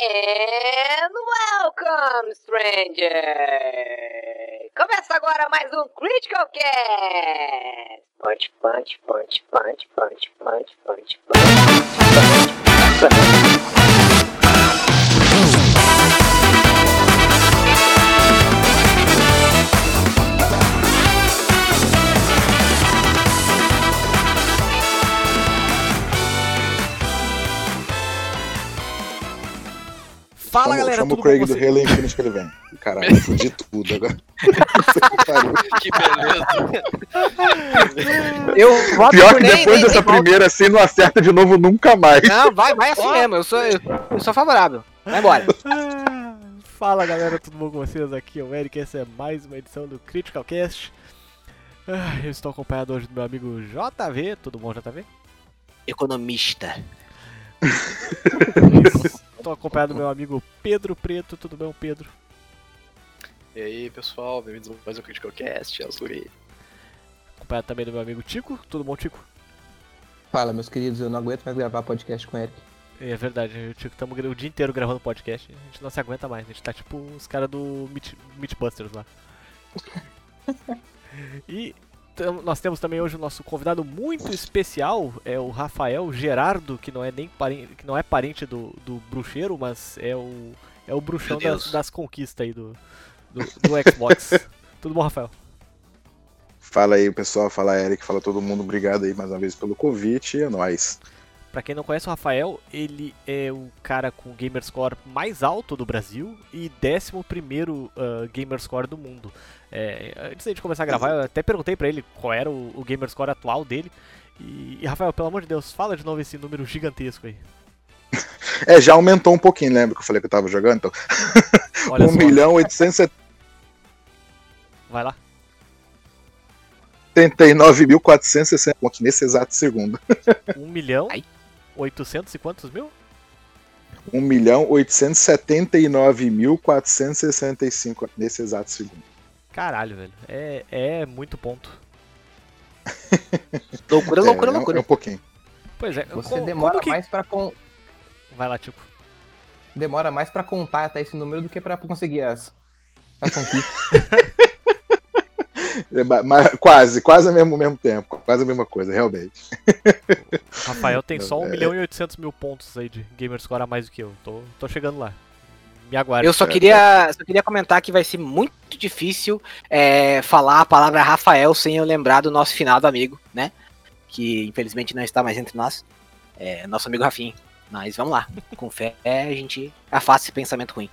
And welcome, stranger! Começa agora mais um Critical Cast! Punch, punch, punch, punch, punch, punch, punch, punch, punch. Fala chama, galera, chama tudo o Craig bom do Halo Infinite que ele vem. Caralho, fudi tudo agora. Pariu. Que beleza. Eu voto Pior que depois nem- dessa nem primeira assim não acerta de novo nunca mais. Não, vai, vai assim mesmo. Eu sou, eu, eu sou favorável. Vai embora. Fala galera, tudo bom com vocês? Aqui é o Eric, essa é mais uma edição do Critical Cast. Ah, Eu estou acompanhado hoje do meu amigo JV, tudo bom JV? Economista. Estou acompanhado do meu amigo Pedro Preto, tudo bem Pedro? E aí, pessoal, bem-vindos a mais um Critical Cast, Azuri. Acompanhado também do meu amigo Tico, tudo bom Tico? Fala, meus queridos, eu não aguento mais gravar podcast com o Eric. É verdade, e o Tico estamos o dia inteiro gravando podcast, a gente não se aguenta mais, a gente tá tipo os caras do Meat, Meatbusters lá. E nós temos também hoje o nosso convidado muito especial, é o Rafael Gerardo, que não é nem parente, que não é parente do, do bruxeiro, mas é o é o bruxão das, das conquistas aí do, do, do Xbox. Tudo bom, Rafael? Fala aí, pessoal. Fala, Eric. Fala todo mundo. Obrigado aí mais uma vez pelo convite. É nóis. Pra quem não conhece o Rafael, ele é o cara com o gamerscore mais alto do Brasil e 11 primeiro uh, gamerscore do mundo. É, antes da gente começar a gravar, eu até perguntei pra ele qual era o, o gamerscore atual dele. E, e, Rafael, pelo amor de Deus, fala de novo esse número gigantesco aí. É, já aumentou um pouquinho, lembra que eu falei que eu tava jogando? Então, Olha 1 só, milhão 870 vai lá. 89.460 pontos nesse exato segundo. 1 milhão, Ai. 800 e quantos mil? 1 milhão 879.465 nesse exato segundo. Caralho, velho. É, é muito ponto. Loucura, É, loucura, é um- loucura. É um pouquinho. Pois é, Você como- demora como que... mais para con... Vai lá, tipo. demora mais para contar até esse número do que para conseguir as as conquistas. É, quase, quase ao mesmo, mesmo tempo. Quase a mesma coisa, realmente. Rafael tem só 1 É. milhão e 800 mil pontos aí de gamerscore a mais do que eu. Tô, tô chegando lá. Me aguarde. Eu só queria, só queria comentar que vai ser muito difícil é, falar a palavra Rafael sem eu lembrar do nosso finado amigo, né? Que infelizmente não está mais entre nós. É, nosso amigo Rafinha. Mas vamos lá. Com fé, a gente afasta esse pensamento ruim.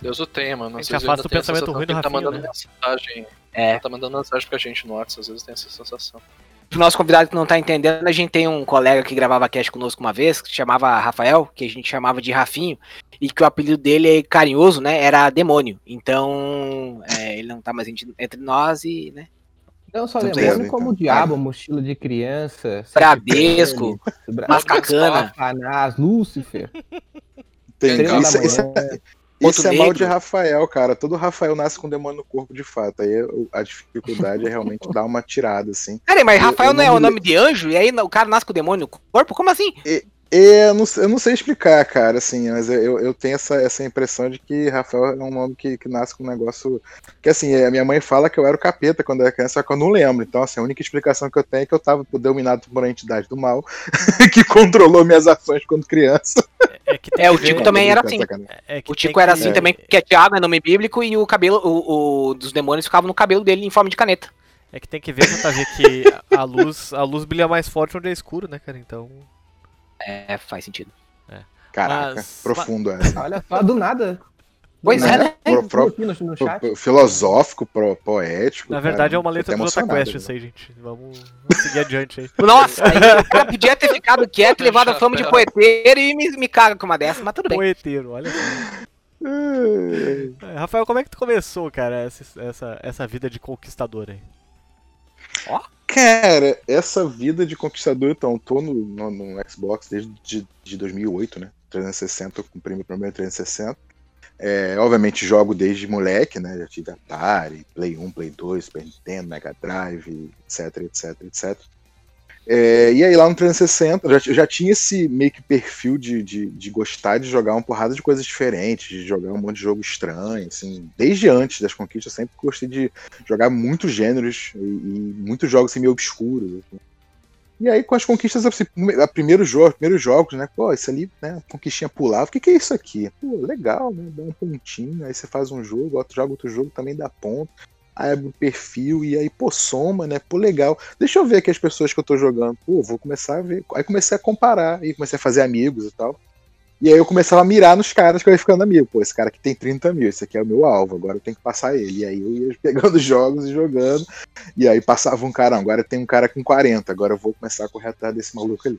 Deus o tem, mano. A gente afasta o pensamento ruim do ele tá Rafinha, mandando né? mensagem. É. Tá mandando mensagem pra gente no WhatsApp, às vezes tem essa sensação. Pro nosso convidado que não tá entendendo, a gente tem um colega que gravava cast conosco uma vez, que se chamava Rafael, que a gente chamava de Rafinho, e que o apelido dele é carinhoso, né? Era demônio. Então, é, ele não tá mais entre entre nós e, né? Não só Tudo demônio, bem, como então. o diabo, mochila de criança, Bradesco, Bra- Mascacana. Satanás, Lúcifer. Entendi. Isso, isso, Manhã. isso é mal de Rafael, cara. Todo Rafael nasce com demônio no corpo de fato. Aí o- a dificuldade é realmente dar uma tirada, assim. Peraí, mas Eu- Rafael eu não é não o me nome de anjo? E aí o cara nasce com o demônio no corpo? Como assim? É, eu, não, sei- eu não sei explicar, cara, assim, mas eu, eu tenho essa, essa impressão de que Rafael é um nome que, que nasce com um negócio. Que assim, a minha mãe fala que eu era o capeta quando eu era criança, só que eu não lembro. Então, assim, a única explicação que eu tenho é que eu tava dominado por uma entidade do mal que controlou minhas ações quando criança. É, que tem É, o Tico também era assim. É que O tem Tico era que- assim também, porque é Thiago, é nome bíblico, e o cabelo o, o dos demônios ficava no cabelo dele em forma de caneta. É que tem que ver, JV, que a luz, a luz brilha mais forte onde é escuro, né, cara? Então. É, faz sentido. Caraca, Mas- profundo essa. Olha só, do nada. Pois Né? é, né? Pro- pro- aqui no, no chat. pro- filosófico, pro- poético. Na verdade cara, é uma letra do Jota emocionado, Quest né? isso aí, gente. Vamos, vamos seguir adiante aí. Nossa, aí o cara podia ter ficado quieto, levado a fama de poeteiro e me, me caga com uma dessa, mas tudo bem. Poeteiro, olha só. É. É, Rafael, como é que tu começou, cara, essa, essa, essa vida de conquistador aí? Cara, essa vida de conquistador, então, tô no, no, no Xbox desde de, de 2008, né? 360, eu comprei meu primeiro 360. É, obviamente jogo desde moleque, né? Já tive Atari, Play 1, Play 2, Super Nintendo, Mega Drive, etc, etc, etc. É, e aí lá no 360, eu já, eu já tinha esse meio que perfil de, de, de gostar de jogar uma porrada de coisas diferentes, de jogar um monte de jogo estranho, assim. Desde antes das conquistas, eu sempre gostei de jogar muitos gêneros e, e muitos jogos assim, meio obscuros. assim. E aí, com as conquistas, assim, a primeiro jogo, primeiros jogos, né? Pô, isso ali, né? Conquistinha pulava. O que, que é isso aqui? Pô, legal, né? Dá um pontinho, aí você faz um jogo, outro joga outro jogo, também dá ponto. Aí abre o perfil e aí, pô, soma, né? Pô, legal. Deixa eu ver aqui as pessoas que eu tô jogando. Pô, vou começar a ver. Aí comecei a comparar, e comecei a fazer amigos e tal. E aí eu começava a mirar nos caras que eu ia ficando amigo. Pô, esse cara aqui tem 30 mil, esse aqui é o meu alvo, agora eu tenho que passar ele. E aí eu ia pegando jogos e jogando. E aí passava um cara, agora tem um cara com 40, agora eu vou começar a correr atrás desse maluco ali.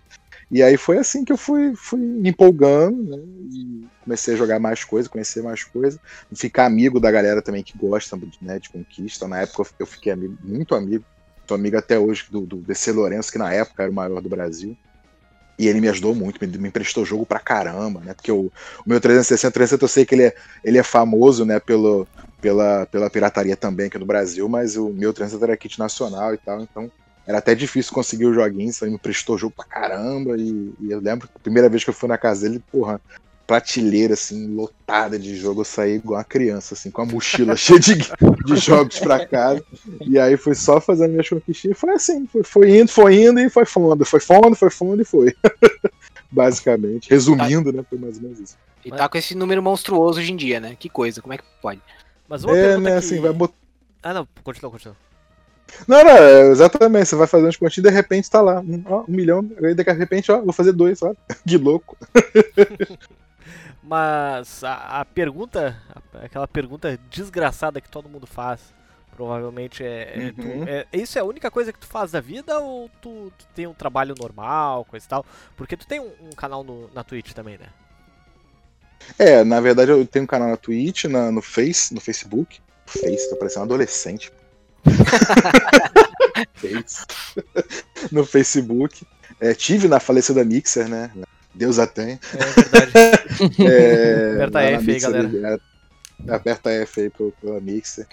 E aí foi assim que eu fui, fui me empolgando, né? E comecei a jogar mais coisas, conhecer mais coisas, ficar amigo da galera também que gosta né, de conquista. Na época eu fiquei amigo, muito amigo, tô amigo até hoje do, do DC Lourenço, que na época era o maior do Brasil. E ele me ajudou muito, me, me emprestou jogo pra caramba, né? Porque o, o meu 360, 360 eu sei que ele é, ele é famoso, né, pelo, pela, pela pirataria também aqui no Brasil, mas o meu 360 era kit nacional e tal, então era até difícil conseguir os joguinhos, ele me prestou jogo pra caramba, e, e eu lembro que a primeira vez que eu fui na casa dele, porra, prateleira, assim, lotada de jogo, eu saí igual uma criança, assim, com a mochila cheia de, de jogos pra casa, e aí foi só fazendo minhas conquistinhas, foi assim, foi, foi indo, foi indo, e foi fundo, foi fundo, foi fundo, e foi. Basicamente, resumindo, né, foi mais ou menos isso. E tá com esse número monstruoso hoje em dia, né? Que coisa, como é que pode? Mas uma É, né, que... assim, vai botar... Ah, não, continua, continua. Não, não, é, exatamente, você vai fazendo as continhas e de repente tá lá, um, ó, um milhão, aí de repente, ó, vou fazer dois, ó, que louco. Mas a, a pergunta, aquela pergunta desgraçada que todo mundo faz, provavelmente é, é, tu- Uhum. é- Isso é a única coisa que tu faz da vida ou tu, tu tem um trabalho normal, coisa e tal? Porque tu tem um, um canal no- na Twitch também, né? É, na verdade eu tenho um canal na Twitch, na- no Face, no Facebook. Face, tô parecendo um adolescente. Face. no Facebook. É, tive na falecida Mixer, né? Deus a tem. É verdade. É, Aperta F aí, galera. é, aperta F aí pelo- pela Mixer.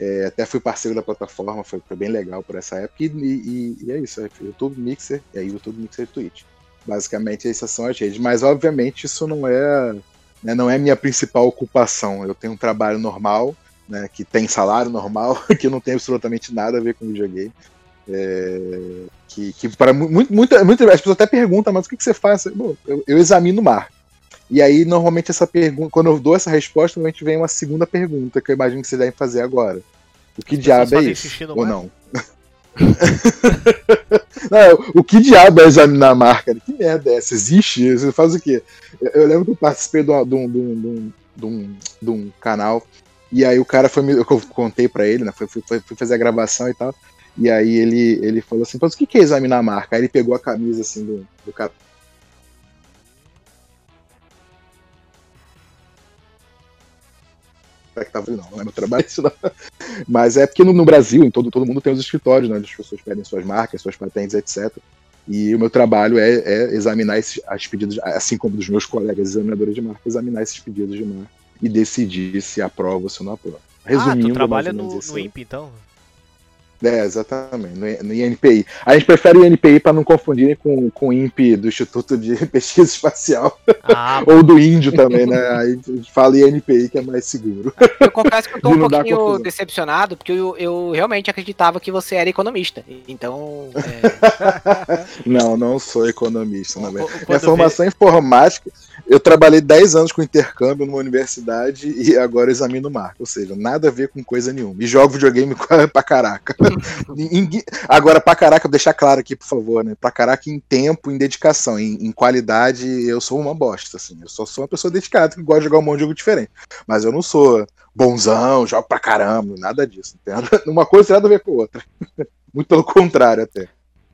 É, até fui parceiro da plataforma, foi, foi bem legal por essa época. E, e- e é isso, é YouTube Mixer, e aí YouTube Mixer e Twitch. Basicamente essas são as redes. Mas obviamente isso não é, né, não é minha principal ocupação. Eu tenho um trabalho normal, né, que tem salário normal, que não tem absolutamente nada a ver com videogame. É, que, que para mu- muito, muita, muita, as pessoas até perguntam, mas o que, que você faz? Bom, eu, eu examino o mar. E aí, normalmente, essa pergunta, quando eu dou essa resposta, normalmente vem uma segunda pergunta que eu imagino que vocês devem fazer agora. O que As diabo é isso? Ou mar? não? Não, o que diabo é examinar a marca? Que merda é essa? Existe? Você faz o quê? Eu, lembro que eu participei um, de, um, de, um, de, um, de um canal, e aí o cara foi me. Eu contei pra ele, né? Fui, fui, fui fazer a gravação e tal. E aí ele, ele falou assim: Mas o que é examinar a marca? Aí ele pegou a camisa assim do, do cara. que tava ali, não, não é meu trabalho isso não. Mas é porque no, no Brasil, em todo, todo mundo tem os escritórios, né? onde As pessoas pedem suas marcas, suas patentes, etc. E o meu trabalho é, é examinar esses, as pedidos, assim como dos meus colegas examinadores de marca, examinar esses pedidos de marca e decidir se aprova ou se não aprova. Resumindo, ah, tu trabalha no, no INPE, então? É, exatamente, no, no INPI. A gente prefere o INPI para não confundirem com, com o INPE do Instituto de Pesquisa Espacial, Ah, ou do Índio também, né? Aí a gente fala INPI que é mais seguro. Eu confesso que eu tô um pouquinho decepcionado, porque eu, eu realmente acreditava que você era economista. Então, é, Não, não sou economista, na Qu- verdade. Minha formação é informática, eu trabalhei 10 anos com intercâmbio numa universidade e agora examino marca, ou seja, nada a ver com coisa nenhuma. E jogo videogame pra caraca. Agora, pra caraca, deixar claro aqui, por favor, né? Pra caraca em tempo, em dedicação, em, em qualidade, eu sou uma bosta, assim. Eu só sou uma pessoa dedicada que gosta de jogar um monte de jogo diferente. Mas eu não sou bonzão, jogo pra caramba, nada disso, entende? Uma coisa tem nada a ver com a outra. Muito pelo contrário, até.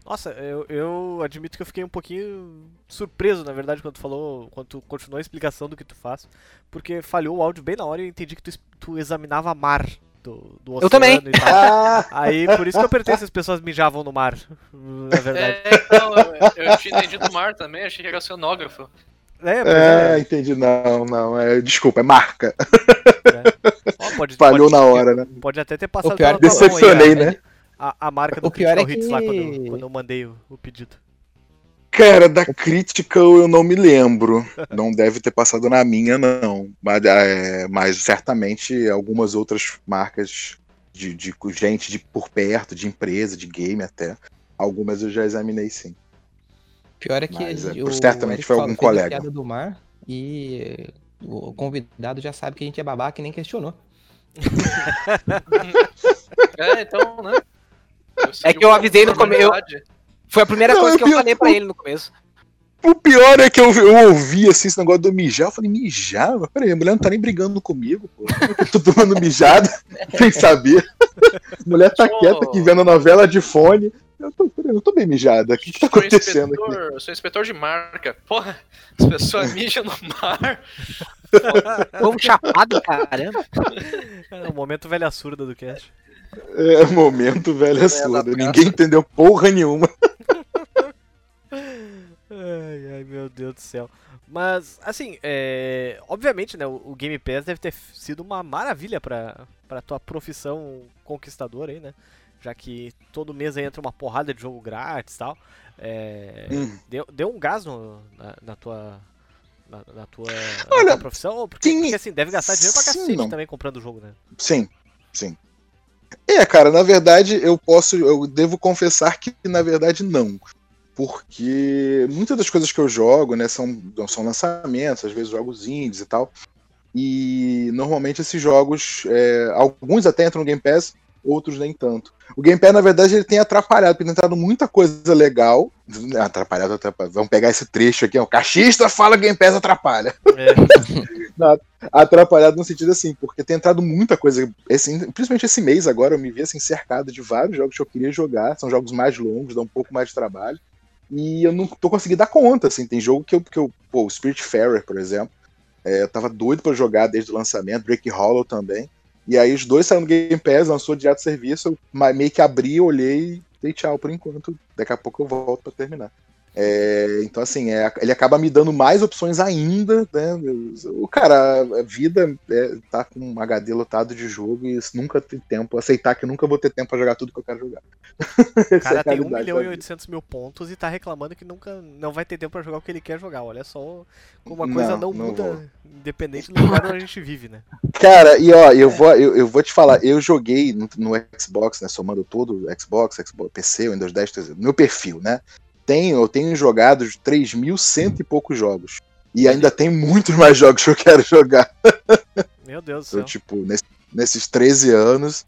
Nossa, eu, eu admito que eu fiquei um pouquinho surpreso, na verdade, quando tu falou, quando tu continuou a explicação do que tu faz, porque falhou o áudio bem na hora e eu entendi que tu, tu examinava mar do, do oceano Eu também. tal. Aí, por isso que eu perguntei se as pessoas mijavam no mar, na verdade. É, não, eu, eu tinha entendido mar também, achei que era oceanógrafo. É, É, é. entendi. Não, não. É, desculpa, é marca. Ó, pode, Falhou pode- na hora, né? Pode até ter passado O pior pela tua mão aí, Decepcionei, ó. né? a, a marca do O pior é Critical Hits lá quando, eu- que- quando eu mandei o, o pedido. Cara, da Critical eu não me lembro. Não deve ter passado na minha, não. Mas, é, mas certamente algumas outras marcas de, de gente de por perto, de empresa, de game até. Algumas eu já examinei sim. Pior é que Mas, é, o certamente foi algum a colega. do mar e o convidado já sabe que a gente é babaca e nem questionou. É, então, né? É que eu avisei no come- eu- Foi a primeira Não, coisa eu que eu falei pra ele no começo. O pior é que eu, eu ouvi assim, esse negócio do mijar. Eu falei, mijar? Mas peraí, a mulher não tá nem brigando comigo, pô. Eu tô tomando mijada, sem saber. A mulher tá Sou- quieta aqui vendo a novela de fone. Eu tô, peraí, eu tô bem mijada. O que, que tá Sou acontecendo aqui? inspetor, eu sou inspetor de marca. Porra, as pessoas mijam no mar. Povo chapado, caramba. É o momento velha surda do cast. É, momento, velho, é surda. Ninguém entendeu porra nenhuma. Ai, ai, meu Deus do céu. Mas, assim, é... obviamente, né, o Game Pass deve ter sido uma maravilha pra, pra tua profissão conquistadora aí, né? Já que todo mês aí entra uma porrada de jogo grátis e tal. É... Hum. Deu, deu um gás no- na, na tua... Na, na tua, na Olha, tua profissão? Porque, porque, assim, deve gastar dinheiro pra cacete não. também comprando o jogo, né? Sim, sim. É, cara, na verdade, eu posso, eu devo confessar que, na verdade, não. Porque muitas das coisas que eu jogo, né, são, são lançamentos, às vezes jogos indies e tal. E normalmente esses jogos, é, alguns até entram no Game Pass, outros nem tanto. O Game Pass, na verdade, ele tem atrapalhado, porque tem entrado muita coisa legal. Atrapalhado, atrapalhado. Vamos pegar esse trecho aqui, ó. O cachista fala Game Pass atrapalha É, atrapalhado no sentido assim, porque tem entrado muita coisa, esse- principalmente esse mês agora, eu me vi assim cercado de vários jogos que eu queria jogar, são jogos mais longos, dão um pouco mais de trabalho, e eu não tô conseguindo dar conta, assim, tem jogo que eu, que eu pô, o Spiritfarer, por exemplo, é, eu tava doido pra jogar desde o lançamento, Break Hollow também, e aí os dois saíram no Game Pass, lançou direto serviço, eu meio que abri, olhei e dei tchau por enquanto, daqui a pouco eu volto pra terminar. É, então, assim, é, ele acaba me dando mais opções ainda, né? O cara, a vida é, tá com um HD lotado de jogo e nunca tem tempo, aceitar que nunca vou ter tempo pra jogar tudo que eu quero jogar. O é cara a tem 1 realidade milhão e vida. 800 mil pontos e tá reclamando que nunca não vai ter tempo pra jogar o que ele quer jogar. Olha só como a coisa Não, não, muda, vou. independente do lugar onde a gente vive, né? Cara, e ó, eu vou, eu, eu vou te falar, eu joguei no, no Xbox, né? Somando todo Xbox, Xbox, PC, Windows 10, 13, no meu perfil, né? Tenho, eu tenho jogado 3.100 e poucos jogos. E ainda tem muitos mais jogos que eu quero jogar. Meu Deus do Então, céu. tipo, nesse- nesses 13 anos,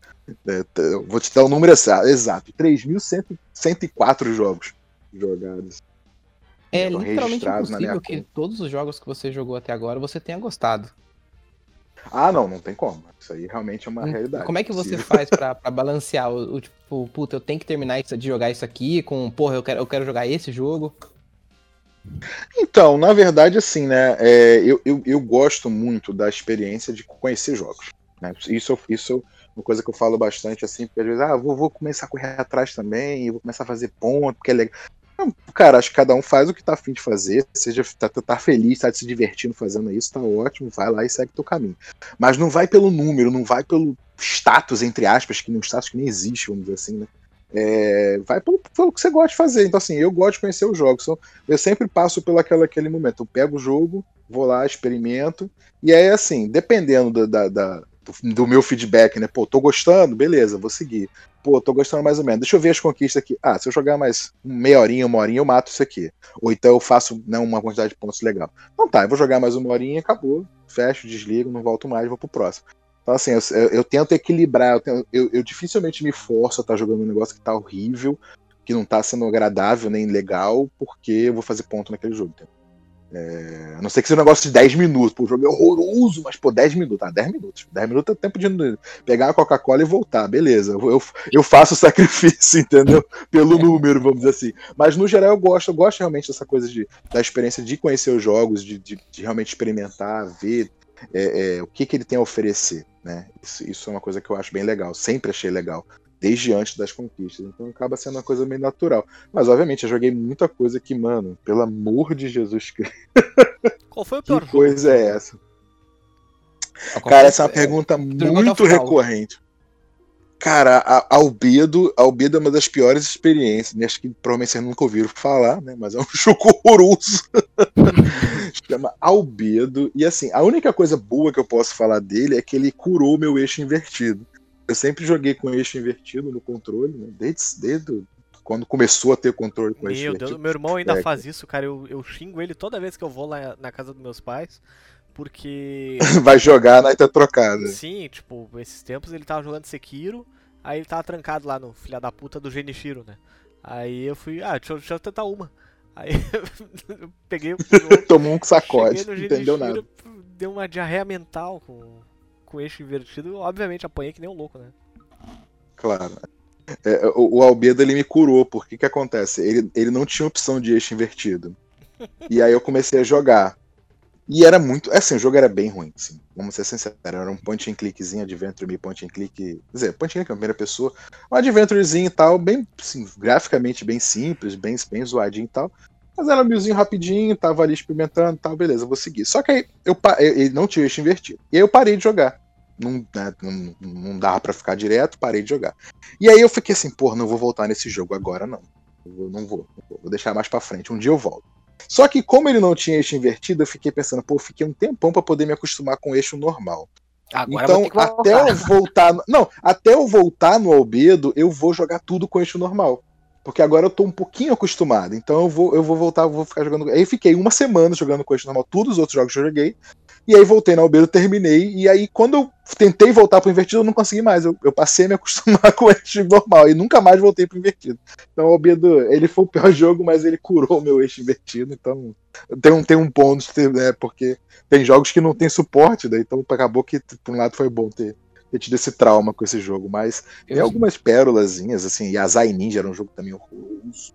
é, eu vou te dar o número exa- exato: 3.104 jogos jogados. É literalmente impossível que todos os jogos que você jogou até agora você tenha gostado. Ah, não, não tem como. Isso aí realmente é uma realidade. Como é que você faz pra, pra balancear o, o tipo, puta, eu tenho que terminar isso- de jogar isso aqui com, porra, eu quero, eu quero jogar esse jogo. Então, na verdade, assim, né? é, eu, eu, eu gosto muito da experiência de conhecer jogos. Né? Isso, isso é uma coisa que eu falo bastante, assim, porque às vezes, ah, vou, vou começar a correr atrás também, vou começar a fazer ponto, porque é legal. Cara, acho que cada um faz o que tá afim de fazer, seja tá, tá feliz, tá se divertindo fazendo isso, tá ótimo, vai lá e segue teu caminho. Mas não vai pelo número, não vai pelo status, entre aspas, que um status que nem existe, vamos dizer assim, né? É, vai pelo, pelo que você gosta de fazer. Então, assim, eu gosto de conhecer os jogos. Então, eu sempre passo pelo aquela, aquele momento. Eu pego o jogo, vou lá, experimento. E aí, assim, dependendo do, da, da- do, do meu feedback, né? Pô, tô gostando, beleza, vou seguir. Pô, tô gostando mais ou menos. Deixa eu ver as conquistas aqui. Ah, se eu jogar mais meia horinha, uma horinha, eu mato isso aqui. Ou então eu faço né, uma quantidade de pontos legal. Então tá, eu vou jogar mais uma horinha, acabou. Fecho, desligo, não volto mais, vou pro próximo. Então, assim, eu, eu- eu tento equilibrar. Eu, eu- dificilmente me forço a estar jogando um negócio que tá horrível, que não tá sendo agradável nem legal, porque eu vou fazer ponto naquele jogo. entendeu? É, a não ser que seja um negócio de 10 minutos. Pô, o jogo é horroroso, mas, pô, 10 minutos. Ah, 10 minutos. 10 minutos é tempo de pegar uma Coca-Cola e voltar, beleza. Eu, eu, eu faço o sacrifício, entendeu? Pelo número, vamos dizer assim. Mas, no geral, eu gosto. Eu gosto realmente dessa coisa de, da experiência de conhecer os jogos, de, de, de realmente experimentar, ver é, é, o que, que ele tem a oferecer, né? Isso, isso é uma coisa que eu acho bem legal. Sempre achei legal. Desde antes das conquistas. Então acaba sendo uma coisa meio natural. Mas, obviamente, eu joguei muita coisa que, mano, pelo amor de Jesus Cristo, Qual foi o pior que coisa é essa? Ó, Cara, essa é uma pergunta o muito recorrente. Cara, a Albedo, Albedo é uma das piores experiências, né? Acho que provavelmente vocês nunca ouviram falar, né? Mas é um jogo horroroso. Chama Albedo. E assim, a única coisa boa que eu posso falar dele é que ele curou meu eixo invertido. Eu sempre joguei com eixo invertido no controle, né? Desde, desde quando começou a ter controle com eixo Meu invertido. Deus, meu irmão ainda É, faz isso, cara. Eu, eu xingo ele toda vez que eu vou lá na casa dos meus pais. Porque. Vai jogar na tá trocada. Sim, tipo, esses tempos ele tava jogando Sekiro, aí ele tava trancado lá no filha da puta do Genichiro, né? Aí eu fui, ah, deixa, eu- deixa eu tentar uma. Aí eu peguei Tomou um sacode, não entendeu nada. deu uma diarreia mental com, com o eixo invertido. Obviamente apanhei que nem um louco, né? Claro. É, o, o Albedo ele me curou, porque que acontece? Ele, ele não tinha opção de eixo invertido. E aí eu comecei a jogar. E era muito. Assim, o jogo era bem ruim, assim. Vamos ser sinceros. Era um point and clickzinho, adventure meio point and click. Quer dizer, point and click é a primeira pessoa. Um adventurezinho e tal, bem assim, graficamente bem simples, bem, bem zoadinho e tal. Mas era um milzinho rapidinho, tava ali experimentando e tal, beleza, vou seguir. Só que aí eu- ele não tinha eixo invertido. E aí eu parei de jogar. Não, né, não, não dava pra ficar direto, parei de jogar. E aí eu fiquei assim, pô, não vou voltar nesse jogo agora, não. Eu não vou, não vou, vou deixar mais pra frente. Um dia eu volto. Só que como ele não tinha eixo invertido, eu fiquei pensando, pô, eu fiquei um tempão pra poder me acostumar com o eixo normal. Agora então, que até voltar. eu voltar. no- Não, até eu voltar no Albedo, eu vou jogar tudo com eixo normal. Porque agora eu tô um pouquinho acostumado. Então eu vou, eu vou voltar, eu vou ficar jogando. Aí fiquei uma semana jogando com eixo normal, todos os outros jogos que eu joguei. E aí voltei no Albedo, terminei. E aí, quando eu tentei voltar pro invertido, eu não consegui mais. Eu, eu passei a me acostumar com o eixo normal e nunca mais voltei pro invertido. Então o Albedo, ele foi o pior jogo, mas ele curou o meu eixo invertido. Então tem um, tem um bônus, né? Porque tem jogos que não tem suporte, daí então acabou que por um lado foi bom ter, ter tido esse trauma com esse jogo, mas tem Eu- algumas pérolazinhas, assim, e a Zai Ninja era um jogo também horroroso.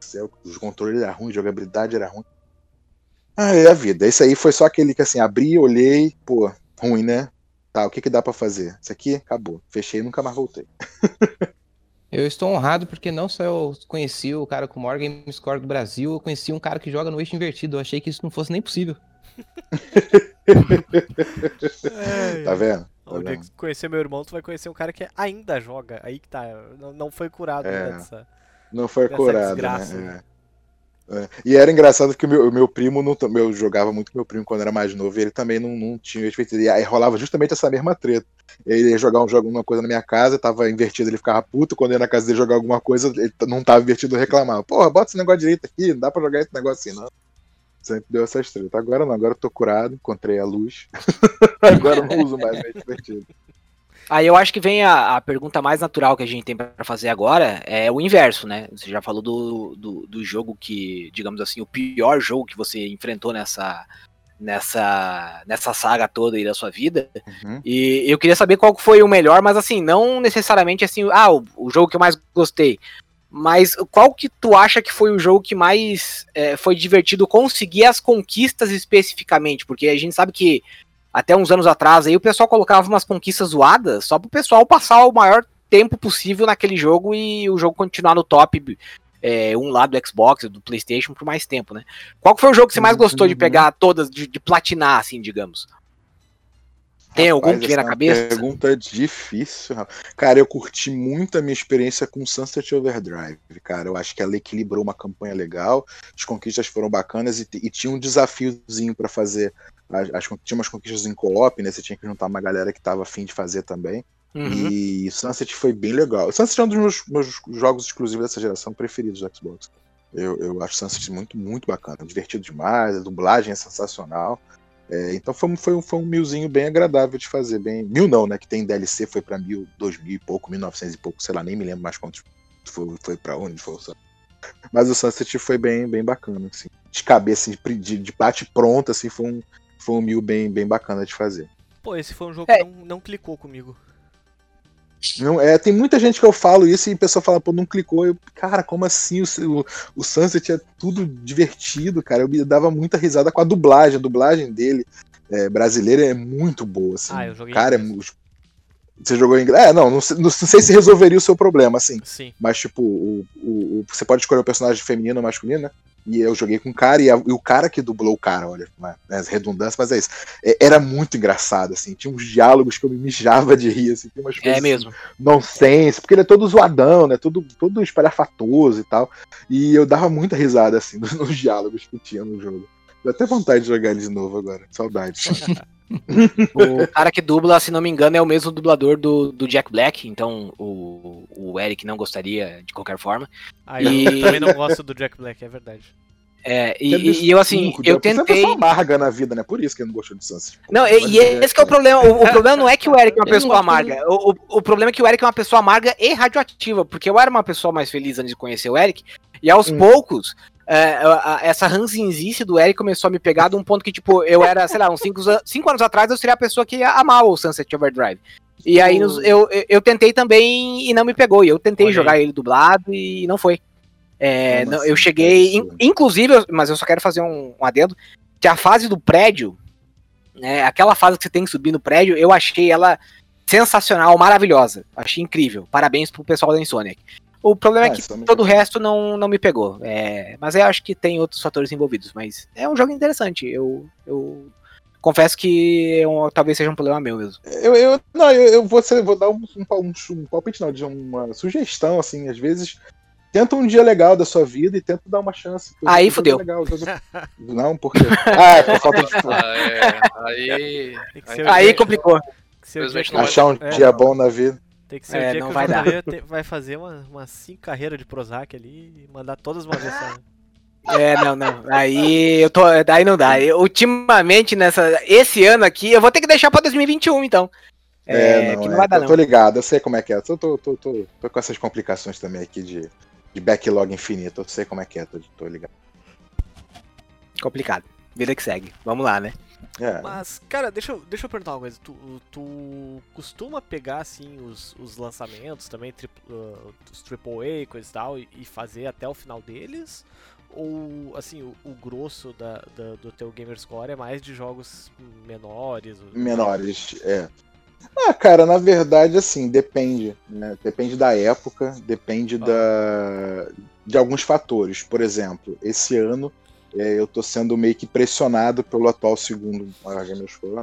Céu, Os controles eram ruins, a jogabilidade era ruim. Ah, é a vida. Esse aí foi só aquele que assim, abri, olhei, pô, ruim, né? Tá, o que que dá pra fazer? Isso aqui acabou. Fechei e nunca mais voltei. Eu estou honrado porque não só eu conheci o cara com o maior game score do Brasil, eu conheci um cara que joga no eixo invertido. Eu achei que isso não fosse nem possível. Tá vendo? Tá dia vendo? que conhecer meu irmão, tu vai conhecer um cara que ainda joga. Aí que tá, não, não foi curado É. dessa. Não foi Dessa curado, desgraça. né? É. É. E era engraçado que meu, meu primo, não, eu jogava muito com meu primo quando era mais novo, e ele também não, não tinha. E aí rolava justamente essa mesma treta. Ele ia jogar um jogo, uma coisa na minha casa, tava invertido, ele ficava puto. Quando ia na casa dele jogar alguma coisa, ele não tava invertido, reclamava. Porra, bota esse negócio direito aqui, não dá pra jogar esse negócio assim, não. Sempre deu essas tretas. Agora não, agora eu tô curado, encontrei a luz. agora eu não uso mais o invertido. Aí eu acho que vem a, a pergunta mais natural que a gente tem pra fazer agora, é o inverso, né? Você já falou do, do, do jogo que, digamos assim, o pior jogo que você enfrentou nessa, nessa, nessa saga toda aí da sua vida. Uhum. E eu queria saber qual foi o melhor, mas assim, não necessariamente assim, ah, o, o jogo que eu mais gostei. Mas qual que tu acha que foi o jogo que mais é, foi divertido conseguir as conquistas especificamente? Porque a gente sabe que até uns anos atrás aí o pessoal colocava umas conquistas zoadas só pro pessoal passar o maior tempo possível naquele jogo e o jogo continuar no top, é, um lado do Xbox, do Playstation, por mais tempo, né? Qual foi o jogo que você mais gostou de Uhum. pegar todas, de, de platinar, assim, digamos? Tem algum Rapaz, que vem na é cabeça? Pergunta difícil. rapaz. Cara, eu curti muito a minha experiência com Sunset Overdrive, cara. Eu acho que ela equilibrou uma campanha legal, as conquistas foram bacanas e, e tinha um desafiozinho pra fazer. As, as tinha umas conquistas em co-op, né? Você tinha que juntar uma galera que tava afim de fazer também. Uhum. E Sunset foi bem legal. Sunset é um dos meus, meus jogos exclusivos dessa geração preferidos do Xbox. Eu, eu acho Sunset muito, muito bacana, divertido demais, a dublagem é sensacional. É, então foi, um- foi, um- foi um milzinho bem agradável de fazer. Bem, mil não, né? Que tem DLC, foi pra mil, dois mil e pouco, mil novecentos e pouco, sei lá, nem me lembro mais quantos foi, foi pra onde foi. Mas o Sunset foi bem, bem bacana, assim. De cabeça, de, de, de bate pronto, assim, foi um, foi um mil bem, bem bacana de fazer. Pô, esse foi um jogo É. que não, não clicou comigo. Não, é, tem muita gente que eu falo isso e a pessoa fala, pô, não clicou. Eu, cara, como assim? O, o, o Sunset é tudo divertido, cara. Eu me dava muita risada com a dublagem. A dublagem dele é, brasileira é muito boa, assim. Ah, eu joguei em Cara, é você jogou em inglês? É, não, não, sei- não sei se resolveria o seu problema, assim. Sim. Mas, tipo, o, o, o- você pode escolher o personagem feminino ou masculino, né? E eu joguei com o cara, e, a- e o cara que dublou o cara, olha, né, as redundâncias, mas é isso. É, era muito engraçado, assim. Tinha uns diálogos que eu me mijava de rir, assim. Tinha umas coisas É mesmo. nonsense, porque ele é todo zoadão, né? Todo, todo espalhafatoso e tal. E eu dava muita risada, assim, nos, nos diálogos que tinha no jogo. Deu até vontade de jogar ele de novo agora. Saudade. O cara que dubla, se não me engano, é o mesmo dublador do, do Jack Black, então o, o Eric não gostaria de qualquer forma. Ah, eu E- também não gosto do Jack Black, é verdade. É, e, e- e eu assim, eu Você é uma tentei. pessoa amarga na vida, né? Por isso que eu não gostou de Sunset. Não, e, e esse que é o problema. O, o problema não é que o Eric é uma pessoa amarga. O, o, o problema é que o Eric é uma pessoa amarga e radioativa, porque eu era uma pessoa mais feliz antes de conhecer o Eric, e aos Hum. poucos. É, essa ranzinzice do Eric começou a me pegar de um ponto que, tipo, eu era, sei lá, uns 5 anos atrás eu seria a pessoa que ia amar o Sunset Overdrive. E aí nos- eu, eu, tentei também e não me pegou. E eu tentei Olha aí. jogar ele dublado e não foi. É, não- assim? eu cheguei. In- inclusive, eu- mas eu só quero fazer um, um adendo. Que a fase do prédio, né, aquela fase que você tem que subir no prédio, eu achei ela sensacional, maravilhosa. Achei incrível. Parabéns pro pessoal da Insomniac. O problema é, Ah, que todo o tá- resto não, não me pegou. É, mas eu acho que tem outros fatores envolvidos. Mas é um jogo interessante. Eu, eu confesso que é um- talvez seja um problema meu mesmo. Eu, eu, não, eu, eu vou, ser- vou dar um, um, um, um palpite, não, de uma sugestão, assim, às vezes. Tenta um dia legal da sua vida e tenta dar uma chance. Aí é fudeu. legal, Não, porque. Ah, é por falta de. Ah, é, aí. Aí dia- complicou. não Achar um é, dia bom na vida. Tem que ser É, o dia não que vai o te- vai fazer uma, uma cinco carreiras de Prozac ali e mandar todas uma vez só. É, não, não. Aí eu tô. Aí não dá. Eu, ultimamente, nessa. Esse ano aqui, eu vou ter que deixar pra 2021, então. É, que não é, vai dar, eu não. tô ligado, eu sei como é que é. Tô, tô, tô, tô, tô com essas complicações também aqui de, de backlog infinito. Eu sei como é que é, tô, tô ligado. Complicado. Vida que segue. Vamos lá, né? É, Mas, cara, deixa eu, deixa eu perguntar uma coisa. Tu, tu costuma pegar, assim, os, os lançamentos também, tripl, uh, os AAA e coisa e tal, e, e fazer até o final deles? Ou, assim, o, o grosso da, da- do teu Gamerscore é mais de jogos menores? menores, é. Ah, cara, na verdade, assim, depende, né? Depende da época, depende da, de alguns fatores. Por exemplo, esse ano é, eu tô sendo meio que pressionado pelo atual segundo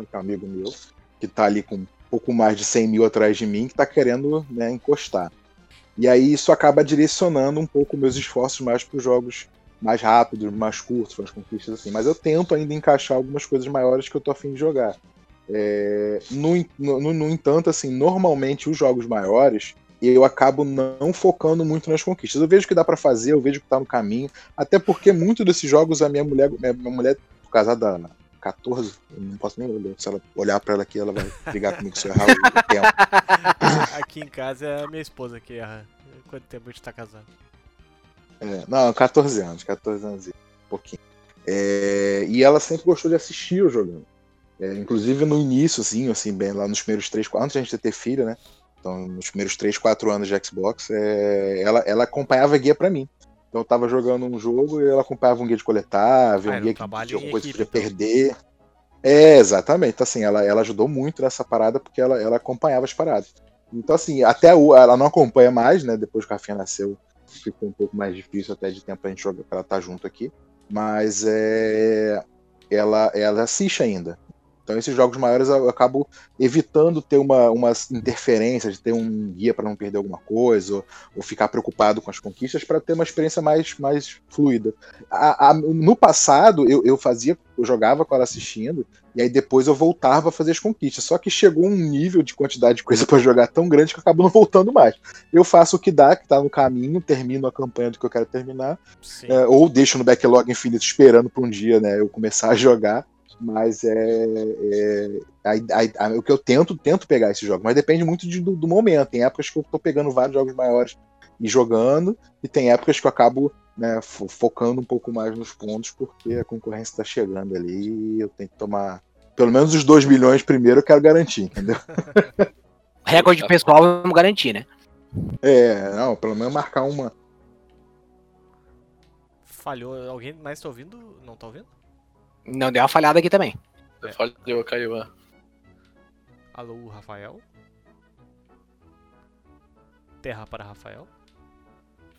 que é um amigo meu, que tá ali com um pouco mais de 100 mil atrás de mim, que tá querendo né, encostar. E aí isso acaba direcionando um pouco meus esforços mais para os jogos mais rápidos, mais curtos, as conquistas assim. Mas eu tento ainda encaixar algumas coisas maiores que eu tô afim de jogar. É, no, no, no entanto, assim, normalmente os jogos maiores eu acabo não focando muito nas conquistas. Eu vejo que dá pra fazer, eu vejo que tá no caminho, até porque muitos desses jogos a minha mulher, minha, minha mulher casada há 14, eu não posso nem olhar. Se ela olhar pra ela aqui, ela vai brigar comigo se eu errar o tempo. Aqui em casa é a minha esposa que erra. Quanto tempo a gente tá casado? É, não, 14 anos, 14 anos e um pouquinho. É, e ela sempre gostou de assistir eu jogando. É, inclusive no início, assim, assim, bem lá nos primeiros três, antes de a gente ter filho, né? Então, nos primeiros 3, 4 anos de Xbox, é, ela, ela acompanhava guia pra mim. Então eu tava jogando um jogo e ela acompanhava um guia de coletável, Ah, um guia que em coisa que podia então. perder. É, exatamente. Então, assim, ela, ela ajudou muito nessa parada porque ela, ela acompanhava as paradas. Então, assim, até o, ela não acompanha mais, né? Depois que a Rafinha nasceu, ficou um pouco mais difícil até de tempo pra gente jogar, pra ela estar junto aqui. Mas é, ela, ela assiste ainda. Então, esses jogos maiores eu acabo evitando ter uma, uma interferência, de ter um guia para não perder alguma coisa, ou, ou ficar preocupado com as conquistas, para ter uma experiência mais, mais fluida. A- a- no passado, eu, eu fazia, eu jogava com ela assistindo, e aí depois eu voltava a fazer as conquistas. Só que chegou um nível de quantidade de coisa para jogar tão grande que eu acabo não voltando mais. Eu faço o que dá, que tá no caminho, termino a campanha do que eu quero terminar, é, ou deixo no backlog infinito esperando para um dia né, eu começar a jogar. Mas é, é a- a- a- o que eu tento, tento pegar esse jogo, mas depende muito de- do, do momento. Tem épocas que eu tô pegando vários jogos maiores e jogando, e tem épocas que eu acabo né, fo- focando um pouco mais nos pontos, porque a concorrência tá chegando ali e eu tenho que tomar. Pelo menos os 2 milhões primeiro eu quero garantir, entendeu? Recorde pessoal, vamos garantir, né? É, não, pelo menos marcar uma. Falhou. Alguém mais tá ouvindo? Não tá ouvindo? Não, deu uma falhada aqui também. É. Falhou, caiu. Alô, Rafael? Terra para Rafael?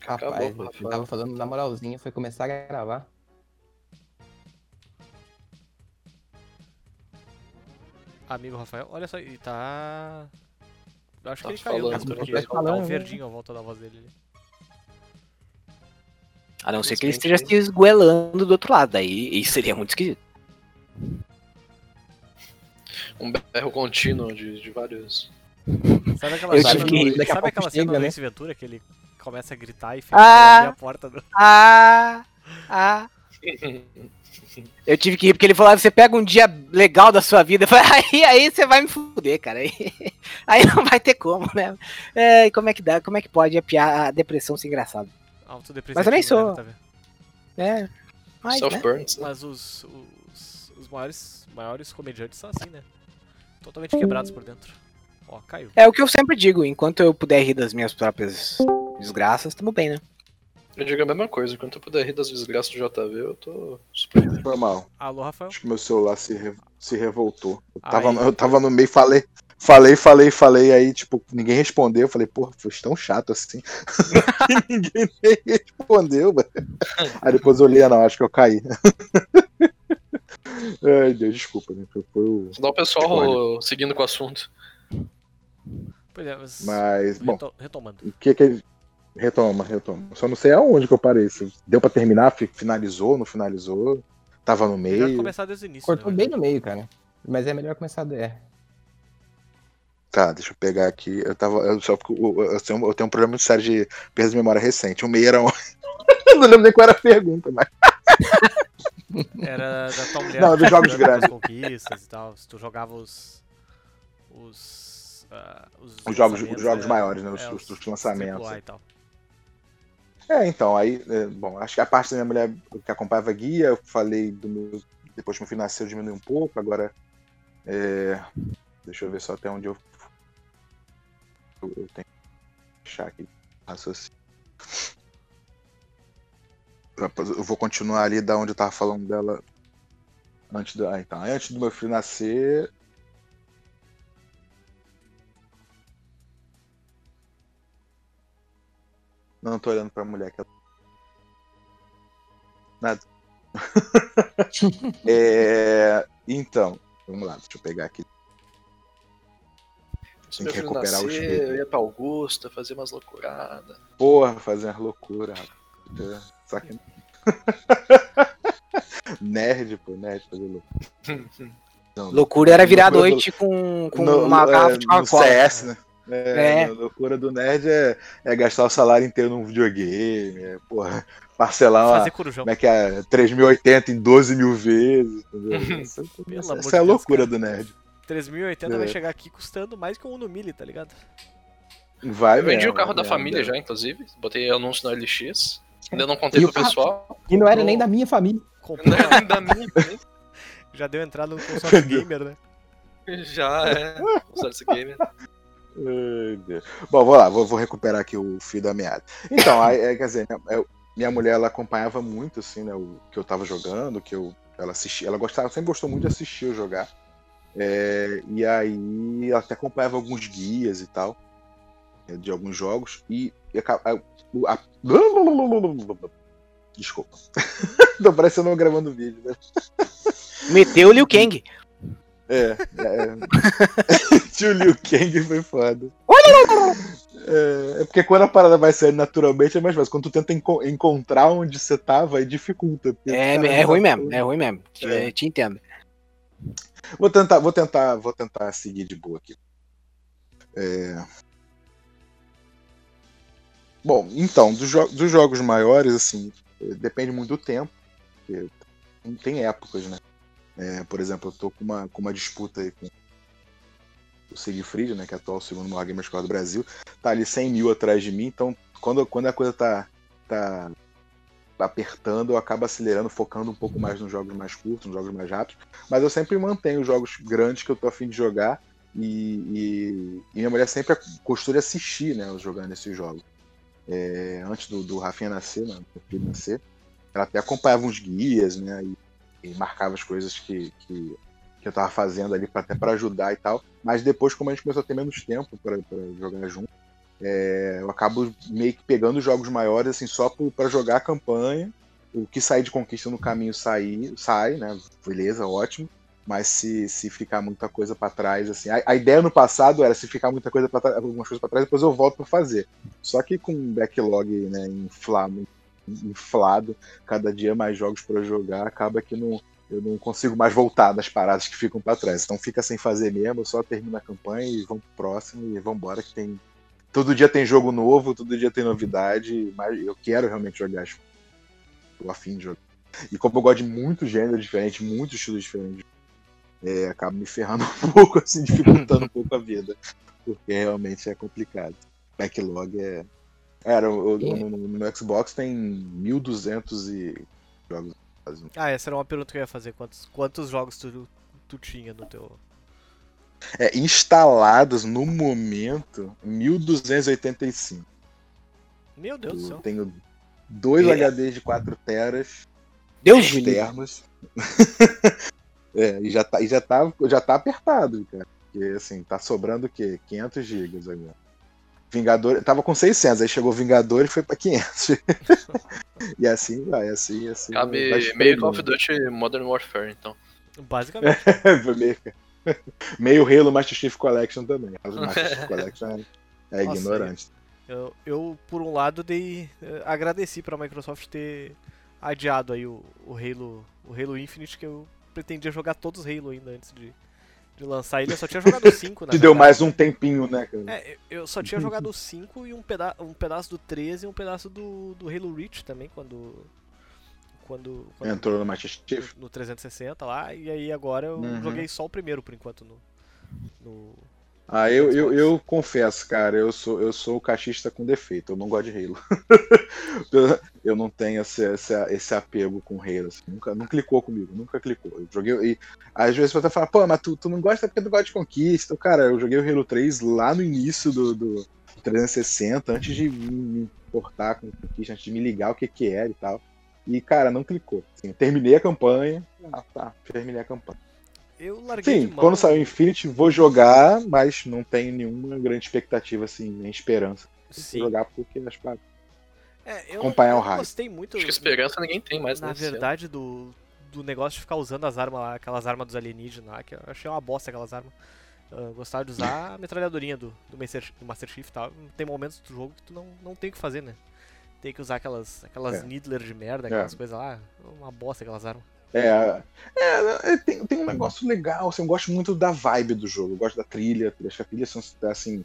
Rapaz, Acabou, eu tava falando na moralzinha, foi começar a gravar. Amigo Rafael, olha só, ele tá. Eu acho tá que ele caiu, né? Porque tá, tá um né? verdinho à volta da voz dele. A não ser que ele esteja se esguelando do outro lado, daí isso seria muito esquisito. Um berro contínuo de, de vários. Sabe aquela Eu cena, tive que- do, sabe aquela cena chega, do né? Ace Ventura que ele começa a gritar e fica Ah! a porta do. Ah, ah. Eu tive que rir porque ele falou: "Ah, você pega um dia legal da sua vida. Eu falei, aí, aí você vai me fuder, cara. Aí, aí não vai ter como, né? É, e como é que dá? Como é que pode a, pia- a depressão ser engraçada? Autodepreciativo, Mas eu nem sou. né, tá? É. Mas, né? Self-burns. né? Mas os, os, os maiores, maiores comediantes são assim, né? Totalmente quebrados por dentro. Ó, caiu. É o que eu sempre digo: enquanto eu puder rir das minhas próprias desgraças, tamo bem, né? Eu digo a mesma coisa, enquanto eu puder rir das desgraças do JV, eu tô super. Foi mal. Alô, Rafael? Acho que meu celular se, re- se revoltou. Eu Aí. tava, eu tava no meio, falei, falei, falei, falei, aí, tipo, ninguém respondeu. Eu falei, porra, foi tão chato assim. Ninguém nem respondeu, mano. Aí depois eu olhei, ah, não, acho que eu caí. Ai, Deus, desculpa, né? Foi, o... Dá o pessoal seguindo com o assunto. Pois é, mas. Mas, bom, reto- retomando. o que que ele. Retoma, retoma. Só não sei aonde que eu parei. Se deu pra terminar, fi- finalizou, não finalizou. Tava no Melhor meio. começar desde o início. Cortou né, bem no meio, cara. Mas é melhor começar do R. Tá, deixa eu pegar aqui. Eu tava. Eu, só, eu, tenho, eu tenho um problema muito sério de perda de memória recente. O meio era? Eu não lembro nem qual era a pergunta, mas. Era da tua mulher. Não, dos jogos grandes. as conquistas e tal. Se tu jogava os. Os. ah, os, Os jogos, os jogos é, maiores, né? Os, é, os- os lançamentos. É, então, aí, é, bom, acho que a parte da minha mulher que acompanhava guia, eu falei do meu. Depois que meu filho nasceu, diminuiu um pouco, agora. é, deixa eu ver só até onde eu. Eu, eu tenho que fechar aqui. Raciocínio. Eu vou continuar ali da onde eu tava falando dela antes do. Ah, então. Antes do meu filho nascer. Não tô olhando pra mulher que ela. Nada. É, Então, vamos lá, deixa eu pegar aqui. Se Tem meu que recuperar o nascer, espírito. eu ia pra Augusta, fazer umas loucuradas. Porra, fazer umas loucuras. rapaz. É, Só que. nerd, pô, nerd fazer loucura. Não, Loucura era virar a loucura do- noite com, com no- uma é, garrafa de Coca-Cola. CS, né? É, É. A loucura do nerd é, é gastar o salário inteiro num videogame, é, porra, parcelar uma, como é que é, 3080 em 12 mil vezes, entendeu? Essa, essa- é a Deus, loucura cara. do nerd. 3080 vai É. chegar aqui custando mais que um Uno Mille, tá ligado? Vai Eu vendi o carro da vai família já, inclusive. Botei anúncio no LX. Ainda não contei E pro pessoal. E não era nem da minha família. Comprou, Não é nem da minha. também. já deu entrada no console gamer, né? Já é. Usar esse game. Ai, Deus. Bom, vou lá, vou, vou recuperar aqui o fio da meada. Então, aí, é, quer dizer, minha, eu- minha mulher ela acompanhava muito assim, né, o que eu tava jogando, que eu ela assistia, ela gostava, sempre gostou muito de assistir eu jogar. É, e aí ela até acompanhava alguns guias e tal é, de alguns jogos e, e a- o- a- Desculpa. Tô parecendo eu gravando vídeo, né? Meteu o Liu Kang. É, é. Tio Liu Kang foi foda. É, é porque quando a parada vai sair naturalmente é mais fácil. Quando tu tenta enco- encontrar onde você tava, aí dificulta. É, é não ruim mesmo, é ruim mesmo. Te, É. te entendo. Vou tentar, vou tentar, vou tentar seguir de boa aqui. É... Bom, então, dos, jo- dos jogos maiores, assim, eh, depende muito do tempo. Tem, tem épocas, né? É, por exemplo, eu tô com uma, com uma disputa aí com o Siegfried, né? Que é atual segundo maior gamer score do Brasil. Tá ali 100 mil atrás de mim, então quando, quando a coisa tá, tá apertando, eu acabo acelerando, focando um pouco mais nos jogos mais curtos, nos jogos mais rápidos. Mas eu sempre mantenho os jogos grandes que eu tô afim de jogar. E, e- e minha mulher sempre costura assistir, né, jogando esses jogos. É, antes do, do Rafinha nascer, né, do filho nascer, ela até acompanhava uns guias, né, e, e marcava as coisas que, que, que eu tava fazendo ali pra, até para ajudar e tal. Mas depois, como a gente começou a ter menos tempo para jogar junto, é, eu acabo meio que pegando os jogos maiores assim só para jogar a campanha. O que sair de conquista no caminho sair, sai, né? Beleza, ótimo. Mas se, se ficar muita coisa pra trás, assim. A, a ideia no passado era se ficar muita coisa para algumas coisas pra trás, depois eu volto pra fazer. Só que com backlog né, inflado, inflado, cada dia mais jogos pra jogar, acaba que não, eu não consigo mais voltar das paradas que ficam pra trás. Então fica sem fazer mesmo, eu só termino a campanha e vamos pro próximo e vambora que tem. Todo dia tem jogo novo, todo dia tem novidade, mas eu quero realmente jogar. Tô afim de jogar. E como eu gosto de muito gênero diferente, muitos estilos diferentes, é, acaba me ferrando um pouco, assim, dificultando um pouco a vida. Porque realmente é complicado. Backlog é. Era, o, no, no, no, Xbox tem 1200 e jogos. Ah, essa era uma pergunta que eu ia fazer. Quantos, quantos jogos tu, tu tinha no teu. É, instalados no momento, 1285. Meu Deus do céu. Tenho dois é. HDs de 4 teras Deus externos. é, e já tá, e já tá, já tá apertado, cara. Porque assim, tá sobrando o quê? 500 gigas agora. Vingador, tava com 600, aí chegou Vingador e foi pra 500. e assim vai, assim, assim. Cabe meio Call of Duty Modern Warfare, então. Basicamente. meio, meio Halo Master Chief Collection também. O Master Chief Collection é, é Nossa, ignorante. Eu, eu, por um lado, dei, eh, agradeci pra Microsoft ter adiado aí o, o Halo, o Halo Infinite, que eu pretendia jogar todos os Halo ainda antes de, de lançar ele. Eu só tinha jogado 5, né? Te deu mais um tempinho, né, cara? É, eu só tinha jogado o 5 e um, peda um pedaço do 13 e um pedaço do, do Halo Reach também, quando. Quando, quando entrou no Master Chief no 360 lá e aí agora eu uhum. joguei só o primeiro por enquanto no, no ah, eu, eu, eu, confesso, cara, eu sou, eu sou o cachista com defeito, eu não gosto de Halo. eu não tenho esse, esse, esse apego com Halo, assim, nunca, não clicou comigo, nunca clicou. Eu joguei, e às vezes você fala, pô, mas tu, tu não gosta porque tu gosta de conquista. Cara, eu joguei o Halo 3 lá no início do, do 360, antes de me importar com conquista, antes de me ligar o que que era e tal. E, cara, não clicou. Assim, terminei a campanha, ah, tá, terminei a campanha. Eu larguei Sim, quando sair o Infinity vou jogar, mas não tenho nenhuma grande expectativa, assim, nem esperança. Sim. Vou jogar porque acho que é, eu acompanhar não, o hype. gostei muito. Acho que esperança ninguém tem mais, Na verdade, do, do negócio de ficar usando as armas lá, aquelas armas dos alienígenas lá, que eu achei uma bosta aquelas armas. Uh, gostava de usar a metralhadorinha do, do, Master, do Master Chief e tal. Tem momentos do jogo que tu não, não tem o que fazer, né? Tem que usar aquelas, aquelas é. Needler de merda, aquelas é. coisas lá. Uma bosta aquelas armas. É, é, é, tem, tem um negócio legal, assim, eu gosto muito da vibe do jogo, eu gosto da trilha, acho que a trilha são, assim,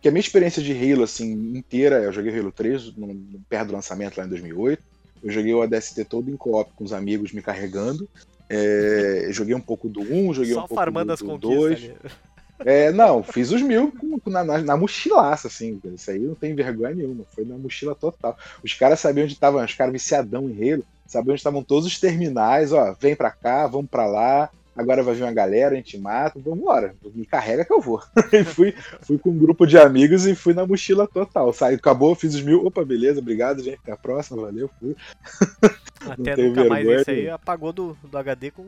que a minha experiência de Halo, assim, inteira, eu joguei Halo 3, no, no, perto do lançamento lá em 2008, eu joguei o ADST todo em co-op com os amigos me carregando, é, joguei um pouco do 1, joguei Só um pouco do, do 2. É, não, fiz os mil na, na, na, mochilaça, assim. Isso aí não tem vergonha nenhuma. Foi na mochila total. Os caras sabiam onde estavam, os caras viciadão em Halo saber onde estavam todos os terminais, ó, vem pra cá, vamos pra lá, agora vai vir uma galera, a gente mata, vamos embora, me carrega que eu vou. e fui, fui com um grupo de amigos e fui na mochila total. Saí, acabou, fiz os mil, opa, beleza, obrigado, gente, até a próxima, valeu, fui. Até nunca vergonha, mais esse aí apagou do, do HD com...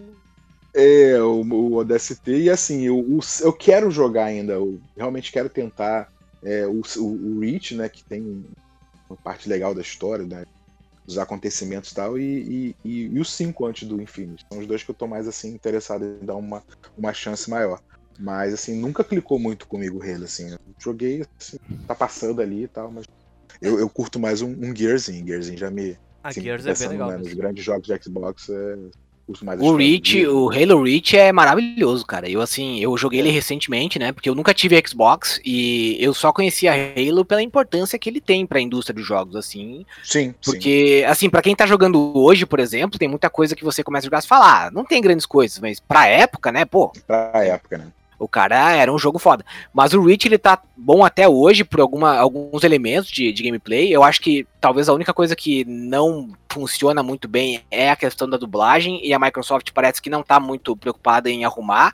É, o, o ODST, e assim, eu, o, eu quero jogar ainda, eu realmente quero tentar é, o, o, o Reach, né, que tem uma parte legal da história, né, dos acontecimentos e tal, e, e, e, os cinco antes do Infinity. São os dois que eu tô mais assim interessado em dar uma, uma chance maior. Mas assim, nunca clicou muito comigo o Halo, assim. Eu joguei, assim, tá passando ali e tal, mas eu, eu curto mais um, um Gearzinho. Gearzinho já me. A assim, Gears é bem legal. Né, nos grandes jogos de Xbox é, o Reach, o Halo Reach é maravilhoso, cara. Eu assim, eu joguei ele recentemente, né? Porque eu nunca tive Xbox e eu só conhecia Halo pela importância que ele tem para a indústria dos jogos, assim. Sim. Porque, sim. assim, para quem tá jogando hoje, por exemplo, tem muita coisa que você começa a jogar e fala, ah, não tem grandes coisas, mas pra época, né, pô. Pra época, né? O cara era um jogo foda. Mas o Reach, ele tá bom até hoje por alguma, alguns elementos de, de gameplay. Eu acho que talvez a única coisa que não funciona muito bem é a questão da dublagem. E a Microsoft parece que não tá muito preocupada em arrumar.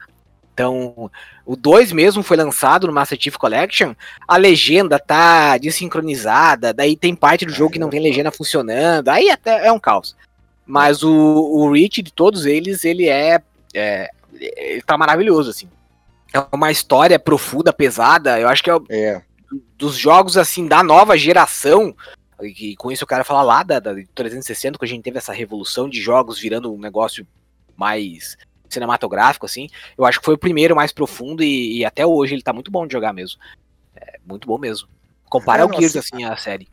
Então, o 2 mesmo foi lançado no Master Chief Collection. A legenda tá desincronizada. Daí tem parte do jogo que não tem legenda funcionando. Aí até é um caos. Mas o, o Reach de todos eles, ele é, é ele tá maravilhoso, assim é uma história profunda, pesada. Eu acho que é, é. dos jogos assim da nova geração. E com isso eu quero falar lá da, da 360, que a gente teve essa revolução de jogos virando um negócio mais cinematográfico, assim. Eu acho que foi o primeiro mais profundo e, e até hoje ele tá muito bom de jogar mesmo. É muito bom mesmo. Compara É, ao nossa, Gears, assim, a série.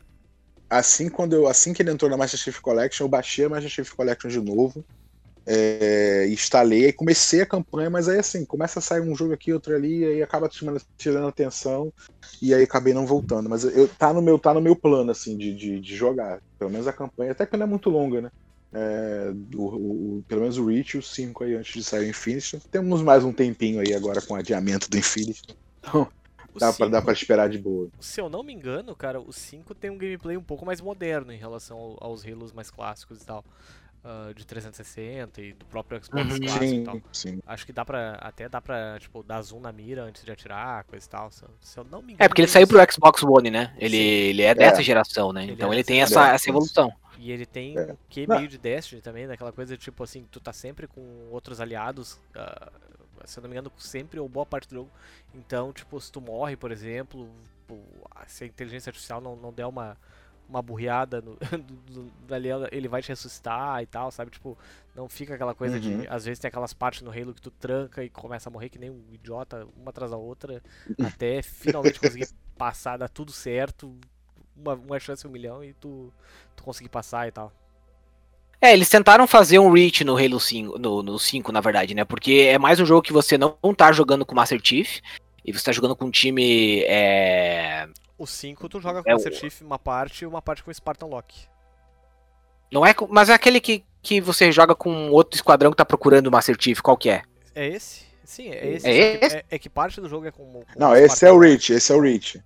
Assim, quando eu, assim que ele entrou na Master Chief Collection, eu baixei a Master Chief Collection de novo. É, instalei e comecei a campanha, mas aí assim, começa a sair um jogo aqui, outro ali, e aí acaba tirando, tirando atenção, e aí acabei não voltando. Mas eu, tá, no meu, tá no meu plano, assim, de, de, de jogar. Pelo menos a campanha, até que não é muito longa, né? É, o, pelo menos o Reach e o 5 aí antes de sair o Infinity. Temos mais um tempinho aí agora com o adiamento do Infinity. Então O dá pra, dá pra esperar de boa. Se eu não me engano, cara, o 5 tem um gameplay um pouco mais moderno em relação ao- aos Halos mais clássicos e tal. Ah, de 360 e do próprio Xbox Uhum. clássico e tal. Sim, sim. Acho que dá pra. Até dá pra, tipo, dar zoom na mira antes de atirar, coisa e tal. Se, eu- se eu não me engano. É, porque ele saiu pro Xbox One, né? Ele, Sim. ele é dessa É. geração, né? Ele Então é ele tem essa, essa evolução. E ele tem É. que meio de Destiny também, daquela coisa tipo assim, tu tá sempre com outros aliados, ah, se eu não me engano, sempre ou boa parte do jogo. Então, tipo, se tu morre, por exemplo, se a inteligência artificial não, não der uma, uma burriada no, do- do- dali, ele vai te ressuscitar e tal, sabe? Tipo, não fica aquela coisa Uhum. de. Às vezes tem aquelas partes no Halo que tu tranca e começa a morrer que nem um idiota, uma atrás da outra, até finalmente conseguir passar, dar tudo certo. Uma, uma chance em um milhão e tu, tu conseguir passar e tal. É, eles tentaram fazer um reach no Halo 5, no, no 5, na verdade, né? Porque é mais um jogo que você não, não tá jogando com Master Chief, e você tá jogando com um time. É... O 5 tu joga com É o- Master Chief uma parte e uma parte com o Spartan Lock. Não é. com- Mas é aquele que, que você joga com outro esquadrão que tá procurando o Master Chief, qual que é? É esse? Sim, é esse. É que- esse? É, é que parte do jogo é com, com Não, esse é o. Reach, esse é o Reach.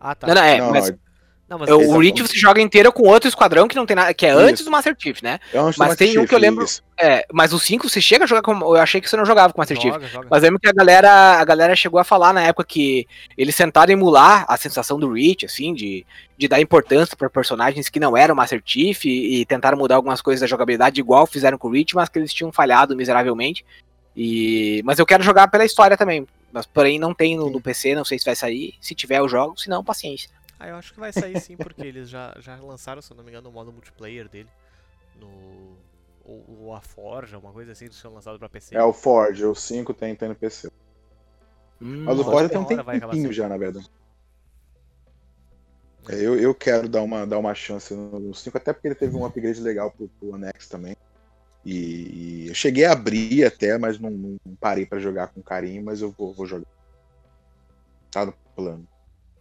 Ah, tá. Não, não, é, não, mas Não, mas é, o Reach você joga inteiro com outro esquadrão que não tem nada. Que é antes Isso. do Master Chief, né? é Mas tem Master um que eu Chief, lembro- isso. É, mas o 5 você chega a jogar com. Eu achei que você não jogava com o Master Chief. joga, joga. Mas lembro que a galera, a galera chegou a falar na época que eles tentaram emular a sensação do Reach, assim, de, de dar importância para personagens que não eram Master Chief e, e tentaram mudar algumas coisas da jogabilidade, igual fizeram com o Reach, mas que eles tinham falhado miseravelmente. E, mas eu quero jogar pela história também. Mas porém não tem no, no PC, não sei se vai sair. Se tiver eu jogo, se não, paciência. Ah, eu acho que vai sair sim, porque eles já, já lançaram, se eu não me engano, o modo multiplayer dele. No. Ou, ou a Forja, uma coisa assim, eles tinham lançado pra PC. É o Forge, o 5 tem, tem no PC. Hum, Mas o Forge tem um tempinho já, na verdade. É, eu, eu quero dar uma, dar uma chance no 5, até porque ele teve um upgrade legal pro, pro One X também. E, e eu cheguei a abrir até, mas não, não parei pra jogar com carinho, mas eu vou, vou jogar. Tá no plano.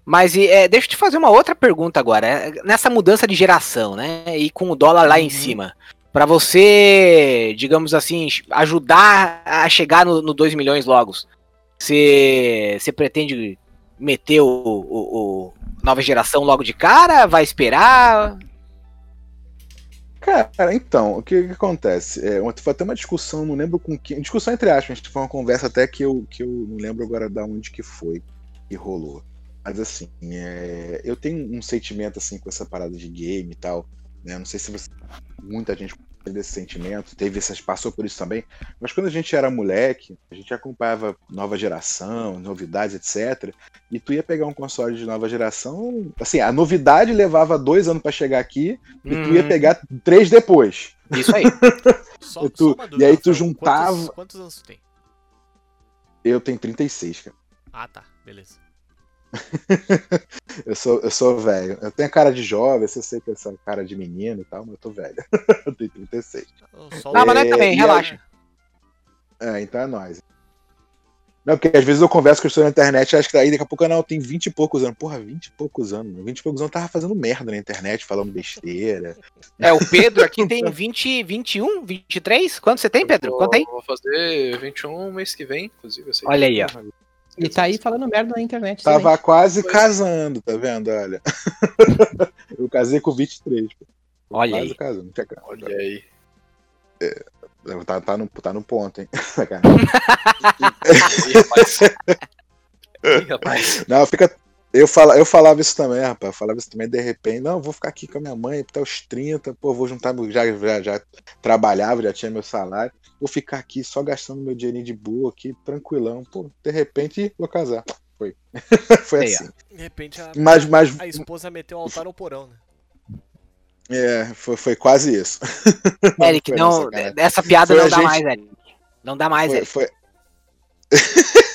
Mas e, é, deixa eu te fazer uma outra pergunta agora. É, Nessa mudança de geração, né? E com o dólar lá em Uhum. cima. Pra você, digamos assim, ajudar a chegar no, no 2 milhões logo, você, você pretende meter o, o- o nova geração logo de cara? Vai esperar? Cara, então, o que, que acontece? É, ontem foi até uma discussão, não lembro com quem. Discussão entre aspas, a gente foi uma conversa até que eu, que eu não lembro agora da onde que foi que rolou. Mas assim, é, eu tenho um sentimento assim com essa parada de game e tal. Né? Não sei se você, muita gente teve esse sentimento, teve essas, passou por isso também. Mas quando a gente era moleque, a gente acompanhava nova geração, novidades, etc. E tu ia pegar um console de nova geração, assim, a novidade levava dois anos pra chegar aqui, e tu ia Hum, pegar três depois. Isso aí. Só, E tu- uma e aí tu juntava- Quantos, quantos anos tu tem? Eu tenho 36, cara. Ah, tá, beleza. Eu sou, eu sou velho. Eu tenho cara de jovem, eu sei que essa cara de menino e tal, mas eu tô velho. eu tenho 36. Só Não, mas nós É, também, relaxa. É, então é nóis. Não, porque às vezes eu converso com as pessoas na internet e acho que daí daqui a pouco não, tem 20 e poucos anos. Porra, 20 e poucos anos. mano. 20 e poucos anos eu tava fazendo merda na internet, falando besteira. É, o Pedro aqui tem 20, 21, 23? Quanto você tem, Pedro? Vou- Quanto tem? Vou fazer 21 mês que vem, inclusive. Eu sei. Olha aí, ó. E tá aí falando merda na internet. Tava quase Pois. casando, tá vendo? Olha. eu casei com 23. pô. Olha quase aí. casando. Olha aí. Tá, tá, no, tá no ponto, hein? Sacanagem. Ih, rapaz. Ih, rapaz. Não, fica. Eu, fala, eu falava isso também, rapaz. Eu falava isso também, de repente. Não, eu vou ficar aqui com a minha mãe até os 30, pô, vou juntar. meu- Já, já, já trabalhava, já tinha meu salário. Vou ficar aqui só gastando meu dinheirinho de boa aqui, tranquilão. Pô, de repente, vou casar. Foi. Foi assim. De repente a, Mas, mas a esposa meteu o altar no porão, né? é, foi, foi quase isso. Eric, não, sacanagem. essa piada Foi não dá gente- mais, Eric. Não dá mais, Foi, é. foi...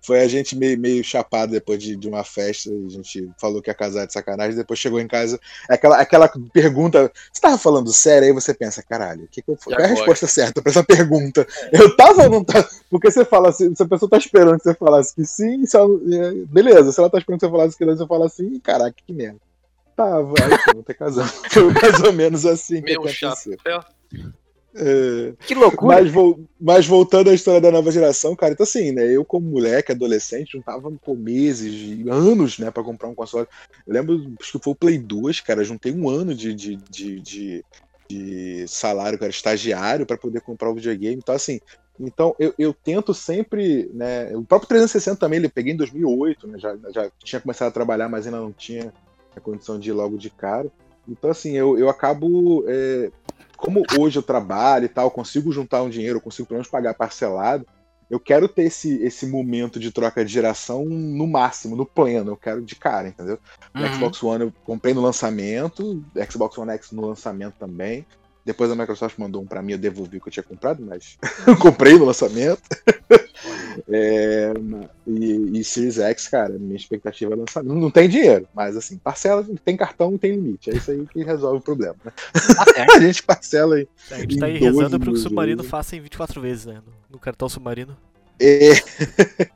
foi a gente meio, meio chapado depois de, de uma festa. A gente falou que ia casar de sacanagem. Depois chegou em casa. Aquela, aquela pergunta. Você tava falando sério? Aí você pensa, caralho, que que eu, qual é a resposta certa pra essa pergunta? Eu tava ou não tava? Porque você fala assim, se a pessoa tá esperando que você falasse que sim, se ela- beleza. Se ela tá esperando que você falasse que não, você fala assim, caraca, que merda. Tava, aí vamos ter casado. Foi mais ou menos assim que Meu aconteceu. chapéu. É, Que loucura. mas, mas voltando à história da nova geração, cara, então assim, né? Eu, como moleque, adolescente, juntava por meses, e anos, né, pra comprar um console. Eu lembro, acho que foi o Play 2, cara, juntei um ano de, de, de, de, de salário, cara, estagiário, pra poder comprar o videogame. Então, assim, então eu, eu tento sempre, né? O próprio 360 também, ele peguei em 2008, né? Já, já tinha começado a trabalhar, mas ainda não tinha a condição de ir logo de cara. Então, assim, eu, eu acabo. é, como hoje eu trabalho e tal, consigo juntar um dinheiro, consigo pelo menos pagar parcelado, eu quero ter esse, esse momento de troca de geração no máximo, no pleno, eu quero de cara, entendeu? Uhum. Xbox One eu comprei no lançamento, Xbox One X no lançamento também. Depois a Microsoft mandou um pra mim, eu devolvi o que eu tinha comprado, mas eu comprei no lançamento. É, e, e Series X, cara, minha expectativa é lançar. Não, não tem dinheiro, mas assim, parcela, tem cartão e tem limite. É isso aí que resolve o problema. né? Tá certo. A gente parcela aí. A gente tá aí Em 12 rezando para que o submarino faça em 24 vezes, né? No, cartão submarino. É,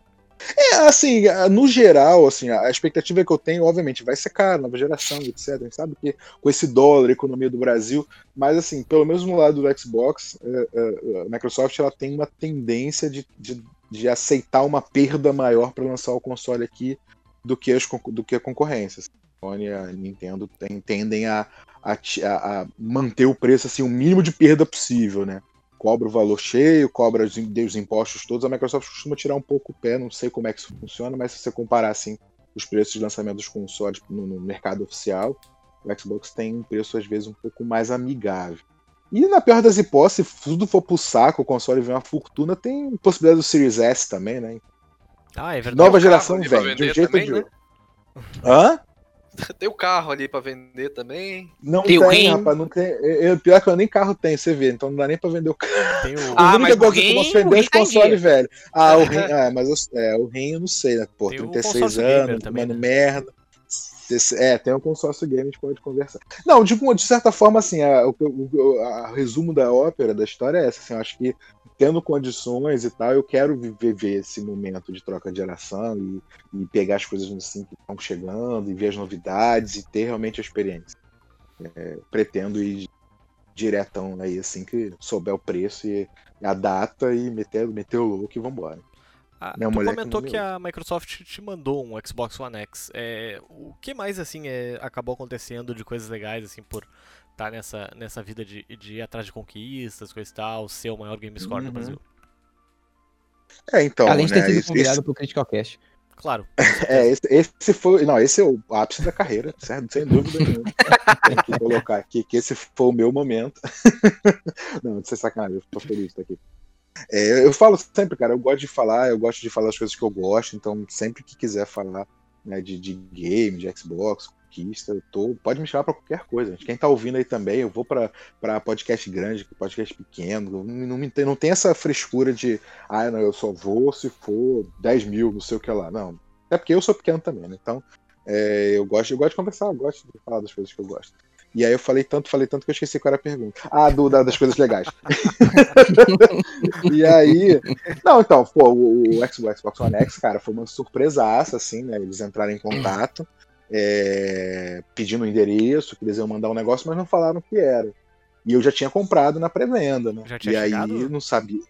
é, assim, no geral, assim, a expectativa que eu tenho, obviamente, vai ser caro, nova geração, etc. A gente sabe que com esse dólar, a economia do Brasil, mas assim, pelo menos no lado do Xbox, é, é, a Microsoft ela tem uma tendência de, de, de aceitar uma perda maior para lançar o console aqui do que, as, do que a concorrência. A Sony e a Nintendo tendem a, a, a- manter o preço assim, o mínimo de perda possível, né? cobra o valor cheio, cobra os, os impostos todos. A Microsoft costuma tirar um pouco o pé, não sei como é que isso funciona, mas se você comparar assim os preços de lançamento dos consoles no, no mercado oficial, o Xbox tem um preço às vezes um pouco mais amigável. E na pior das hipóteses, se tudo for pro saco, o console vem uma fortuna, tem possibilidade do Series S também, né? Ah, é verdade. Nova geração vem, de um jeito ou também, de né? outro. Hã? Tem o carro ali pra vender também. Não Tem tem, o rim. rapaz, não tem. Eu, eu- pior que eu nem carro tenho, você vê, então não dá nem pra vender o carro. Tem o, Ah, mas o coisa que eu rim- vender é rim os consoles velho. Ah, o rim, ah, mas eu, é, o rim eu não sei, né? Pô, Tem o 36 consórcio gamer anos, também, tomando né? merda. É, tem um consórcio game, a gente pode conversar. Não, de, de certa forma, assim, a, o, a- resumo da ópera, da história é essa. Assim, eu acho que tendo condições e tal, eu quero vi- viver esse momento de troca de geração e, e pegar as coisas assim que estão chegando e ver as novidades e ter realmente a experiência. É, pretendo ir diretão aí, assim que souber o preço e a data e meter, meter o louco e vambora. Ah, Minha tu comentou não que a Microsoft te mandou um Xbox One X. É, o que mais assim é, acabou acontecendo de coisas legais assim por estar nessa, nessa vida de, de ir atrás de conquistas, coisa e tal, ser o maior game score Uhum. do Brasil? É, então, Além de ter né, sido esse- convidado pro Critical Cast. Claro. É, esse, esse foi. Não, esse é o ápice da carreira, certo? Sem dúvida nenhuma. Tem que colocar aqui que esse foi o meu momento. não, de ser sacanagem, eu tô feliz de estar aqui. É, eu falo sempre, cara, eu gosto de falar, eu gosto de falar as coisas que eu gosto, então sempre que quiser falar né, de, de game, de Xbox, conquista, eu tô, pode me chamar pra qualquer coisa. Quem tá ouvindo aí também, eu vou pra podcast grande, podcast pequeno, não, não, não tem essa frescura de, ah, não, eu só vou se for 10 mil, não sei o que lá. Não, é porque eu sou pequeno também, né? Então, é, eu, gosto, eu gosto de conversar, eu gosto de falar das coisas que eu gosto. E aí eu falei tanto, falei tanto que eu esqueci qual era a pergunta. Ah, do, da- das coisas legais. e aí. Não, então, pô, o, o Xbox, Xbox One X, cara, foi uma surpresaça, assim, né? Eles entraram em contato, é, pedindo o endereço, que eles iam mandar um negócio, mas não falaram o que era. E eu já tinha comprado na pré-venda, né? Já tinha e aí chegado? não sabia.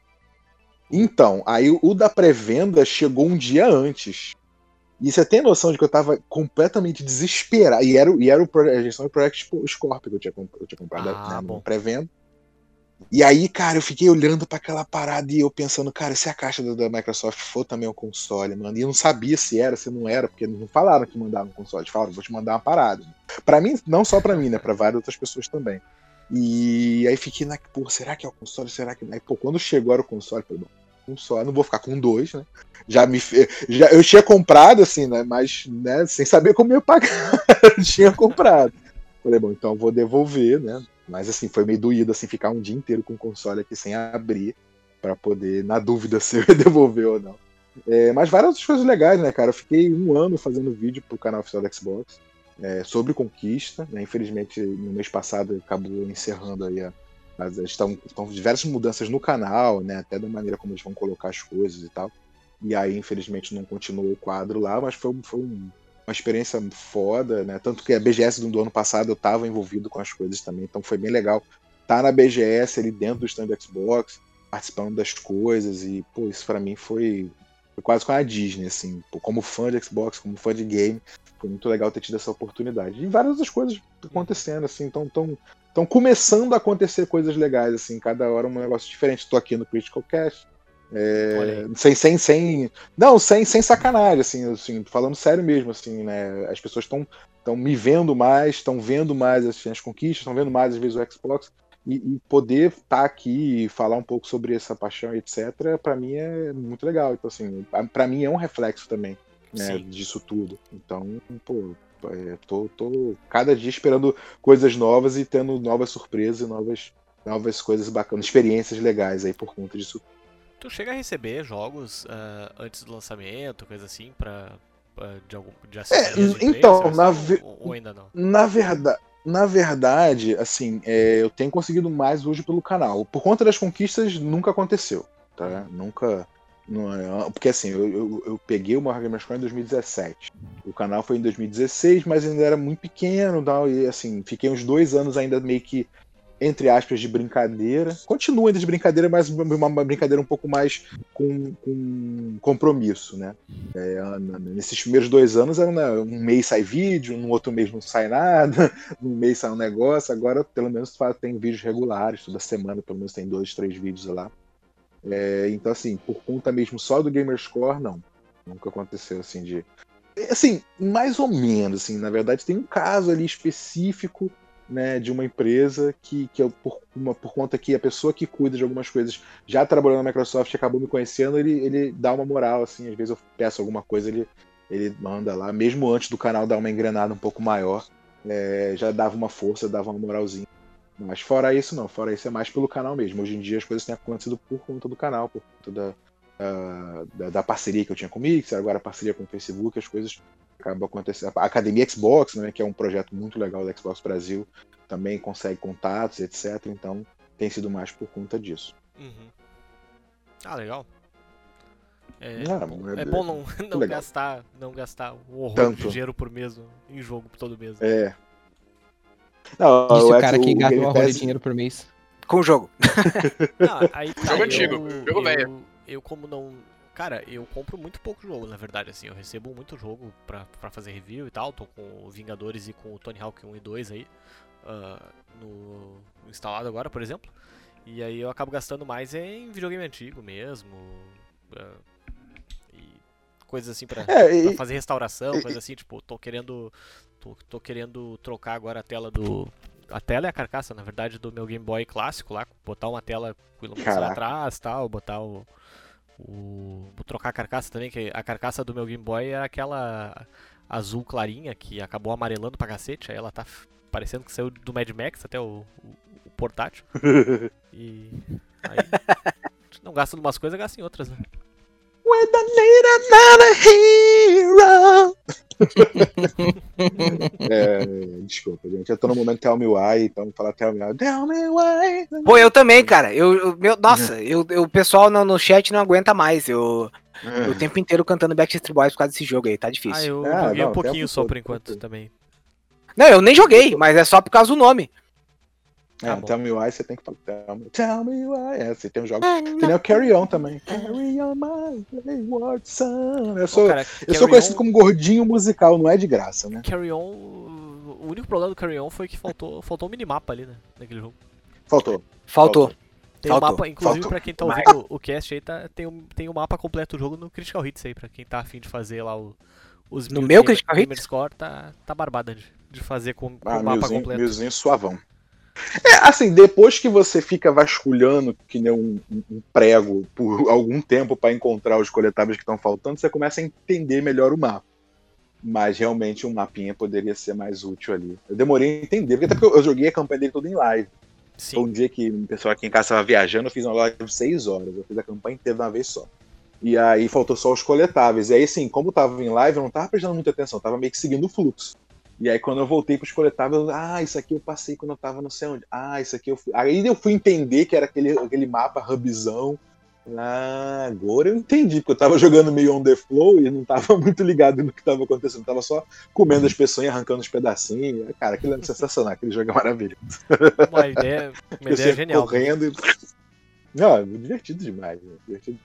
Então, aí o da pré-venda chegou um dia antes. E você tem noção de que eu tava completamente desesperado. E era, e era o a gestão do Project Scorpio que eu tinha, eu tinha comprado Ah, né, pré-venda. E aí, cara, eu fiquei olhando pra aquela parada e eu pensando, cara, se a caixa da, da Microsoft for também um console, mano. E eu não sabia se era, se não era, porque não falaram que mandavam um console. Eles falaram, vou te mandar uma parada. Pra mim, não só pra mim, né? Pra várias outras pessoas também. E aí fiquei na, pô, será que é o console? Será que. Aí, pô, quando chegou era o console, eu falei, bom, um só, não vou ficar com dois, né? Já me. Já, eu tinha comprado, assim, né? Mas, né, sem saber como eu pagar. eu tinha comprado. Falei, bom, então vou devolver, né? Mas assim, foi meio doído assim, ficar um dia inteiro com o console aqui sem abrir Pra poder, na dúvida, se eu ia devolver ou não. É, mas várias outras coisas legais, né, cara? Eu fiquei um ano fazendo vídeo pro canal oficial da Xbox é, sobre conquista. Né? Infelizmente, no mês passado acabou encerrando aí a. Estão, estão diversas mudanças no canal, né? Até da maneira como eles vão colocar as coisas e tal. E aí, infelizmente, não continuou o quadro lá, mas foi, foi um- uma experiência foda, né? Tanto que a BGS do, ano passado eu estava envolvido com as coisas também, então foi bem legal estar na BGS ali dentro do stand Xbox, participando das coisas e, pô, isso pra mim foi, foi quase com a Disney, assim, pô, como fã de Xbox, como fã de game, foi muito legal ter tido essa oportunidade. E várias outras coisas acontecendo, assim, então tão, tão começando a acontecer coisas legais, assim, cada hora um negócio diferente. Tô aqui no Critical Cast, é, sem, sem, sem. Não, sem, sem sacanagem, assim, assim, falando sério mesmo, assim, né? As pessoas estão estão me vendo mais, estão vendo mais assim, as conquistas, estão vendo mais às vezes o Xbox. E, e poder estar aqui e falar um pouco sobre essa paixão etc, pra mim é muito legal. Então, assim, pra mim é um reflexo também, né, disso tudo. Então, pô, é, tô, tô cada dia esperando coisas novas e tendo novas surpresas e novas, novas coisas bacanas, experiências legais aí por conta disso Tu chega a receber jogos ah, antes do lançamento, coisa assim, pra. pra- de algum de assessorias de então, na ve- ou, ou ainda não? Na verdade, na verdade, assim, é, eu tenho conseguido mais hoje pelo canal. Por conta das conquistas, nunca aconteceu, tá? Nunca. É- porque assim, eu, eu, eu peguei o Maior Gamerscore em 2017. O canal foi em 2016, mas ainda era muito pequeno tal, e assim, fiquei uns dois anos ainda meio que, entre aspas, de brincadeira. Continua ainda de brincadeira, mas uma, brincadeira um pouco mais com, com compromisso, né? É, nesses primeiros dois anos era né, um mês sai vídeo, no outro mês não sai nada, num mês sai um negócio, agora pelo menos tem vídeos regulares, toda semana pelo menos tem dois, três vídeos lá. É, então assim, por conta mesmo só do Gamerscore, não. Nunca aconteceu assim de. Assim, mais ou menos, assim, na verdade tem um caso ali específico né, de uma empresa que, que eu, por, uma, por conta que a pessoa que cuida de algumas coisas já trabalhou na Microsoft acabou me conhecendo, ele, ele dá uma moral, assim, às vezes eu peço alguma coisa, ele, ele manda lá, mesmo antes do canal dar uma engrenada um pouco maior, é, já dava uma força, dava uma moralzinha. Mas fora isso, não, fora isso é mais pelo canal mesmo. Hoje em dia as coisas têm acontecido por conta do canal, por conta da, ah, da, da parceria que eu tinha com o Mixer, agora a parceria com o Facebook, as coisas acabam acontecendo. A Academia Xbox, né, que é um projeto muito legal da Xbox Brasil, também consegue contatos, etc. Então tem sido mais por conta disso. Uhum. Ah, legal. É, Ah, bom, é- é bom não, não legal. gastar não gastar um horror Tanto. de dinheiro por mês em jogo todo mês. É. Não, Disse o X- cara que gasta uma roda de dinheiro por mês. Com o jogo. Não, aí, tá, Jogo eu- antigo, eu, jogo velho. Eu, como não. Cara, eu compro muito pouco jogo, na verdade, assim. Eu recebo muito jogo pra, pra fazer review e tal. Tô com o Vingadores e com o Tony Hawk 1 e 2 aí. ah, no, instalado agora, por exemplo. E aí eu acabo gastando mais em videogame antigo mesmo. e coisas assim pra, É, pra e- fazer restauração, e- coisa assim, tipo, tô querendo. Tô, tô querendo trocar agora a tela do. A tela é a carcaça, na verdade, do meu Game Boy clássico lá, botar uma tela com iluminação atrás tal, botar o. o vou trocar a carcaça também, que a carcaça do meu Game Boy era aquela azul clarinha que acabou amarelando pra cacete, aí ela tá parecendo que saiu do Mad Max até o, o- o portátil. E. Aí. não gasta em umas coisas, gasta em outras, né? With the need another hero. é, desculpa, gente. Eu tô no momento Tell Me Why, então vou falar Tell Me Why. Tell Me Why. Pô, eu também, cara. Eu, eu- meu, nossa, eu, eu- o pessoal no, no chat não aguenta mais. Eu, eu o tempo inteiro cantando Backstreet Boys por causa desse jogo aí, tá Ah, difícil. eu Ah, joguei não, um pouquinho só por enquanto também. Não, eu nem joguei, mas é só por causa do nome. É, Tá. Tell Me Why você tem que falar. Tell Me, tell me Why. É, você tem um jogo. Que nem o Carry On também. Carry On My Wayward Son. Eu sou, Pô, cara, eu sou conhecido On- como gordinho musical, não é de graça, né? Carry On. O único problema do Carry On foi que faltou, faltou um minimapa ali, né? Naquele jogo. Faltou. Faltou. Tem Faltou, um mapa, inclusive faltou. pra quem tá ouvindo o cast aí, tá, tem, um, tem um mapa completo do jogo no Critical Hits aí, pra quem tá afim de fazer lá o, os No meu Critical Hits? Score, tá, tá barbada de, de fazer com, com Ah, o mapa milzinho, completo. milzinho suavão. É, assim, depois que você fica vasculhando que nem um, um- prego por algum tempo para encontrar os coletáveis que estão faltando, você começa a entender melhor o mapa. Mas realmente um mapinha poderia ser mais útil ali. Eu demorei a entender, porque até porque eu joguei a campanha dele toda em live. Foi um dia que o pessoal aqui em casa estava viajando, eu fiz uma live de 6 horas. Eu fiz a campanha inteira de uma vez só. E aí faltou só os coletáveis. E aí, assim, como eu tava em live, eu não tava prestando muita atenção, eu tava meio que seguindo o fluxo. E aí, quando eu voltei pros coletáveis, eu, ah, isso aqui eu passei quando eu tava não sei onde. Ah, isso aqui eu fui. Aí eu fui entender que era aquele, aquele mapa hubzão. Ah, agora eu entendi, porque eu tava jogando meio on the flow e não tava muito ligado no que tava acontecendo. Eu tava só comendo as pessoas e arrancando os pedacinhos. Cara, aquilo é sensacional, aquele jogo é maravilhoso. Uma ideia, uma ideia genial. correndo e. Não, é divertido demais. né? Divertido.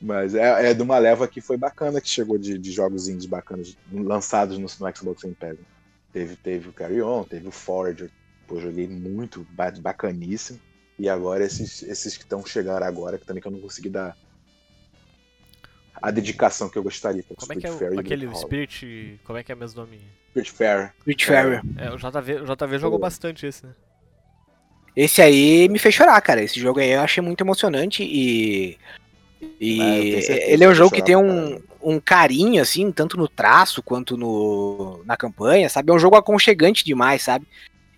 Mas é, é de uma leva que foi bacana que chegou de, de jogos indies bacanas lançados no, no Xbox Game Pass. Teve, teve o Carry On, teve o Forager. Pô, joguei muito, ba- bacaníssimo. E agora esses, esses que estão chegando agora, que também que eu não consegui dar a dedicação que eu gostaria. Que é Como é que é o- aquele Hollow. Spirit. Como é que é mesmo nome? Spiritfarer. Rich Farrier. É, o JV, o JV jogou bastante esse, né? Esse aí me fez chorar, cara. Esse jogo aí eu achei muito emocionante e. E certeza ele é um jogo que tem um, um carinho, assim, tanto no traço quanto no, na campanha, sabe? É um jogo aconchegante demais, sabe?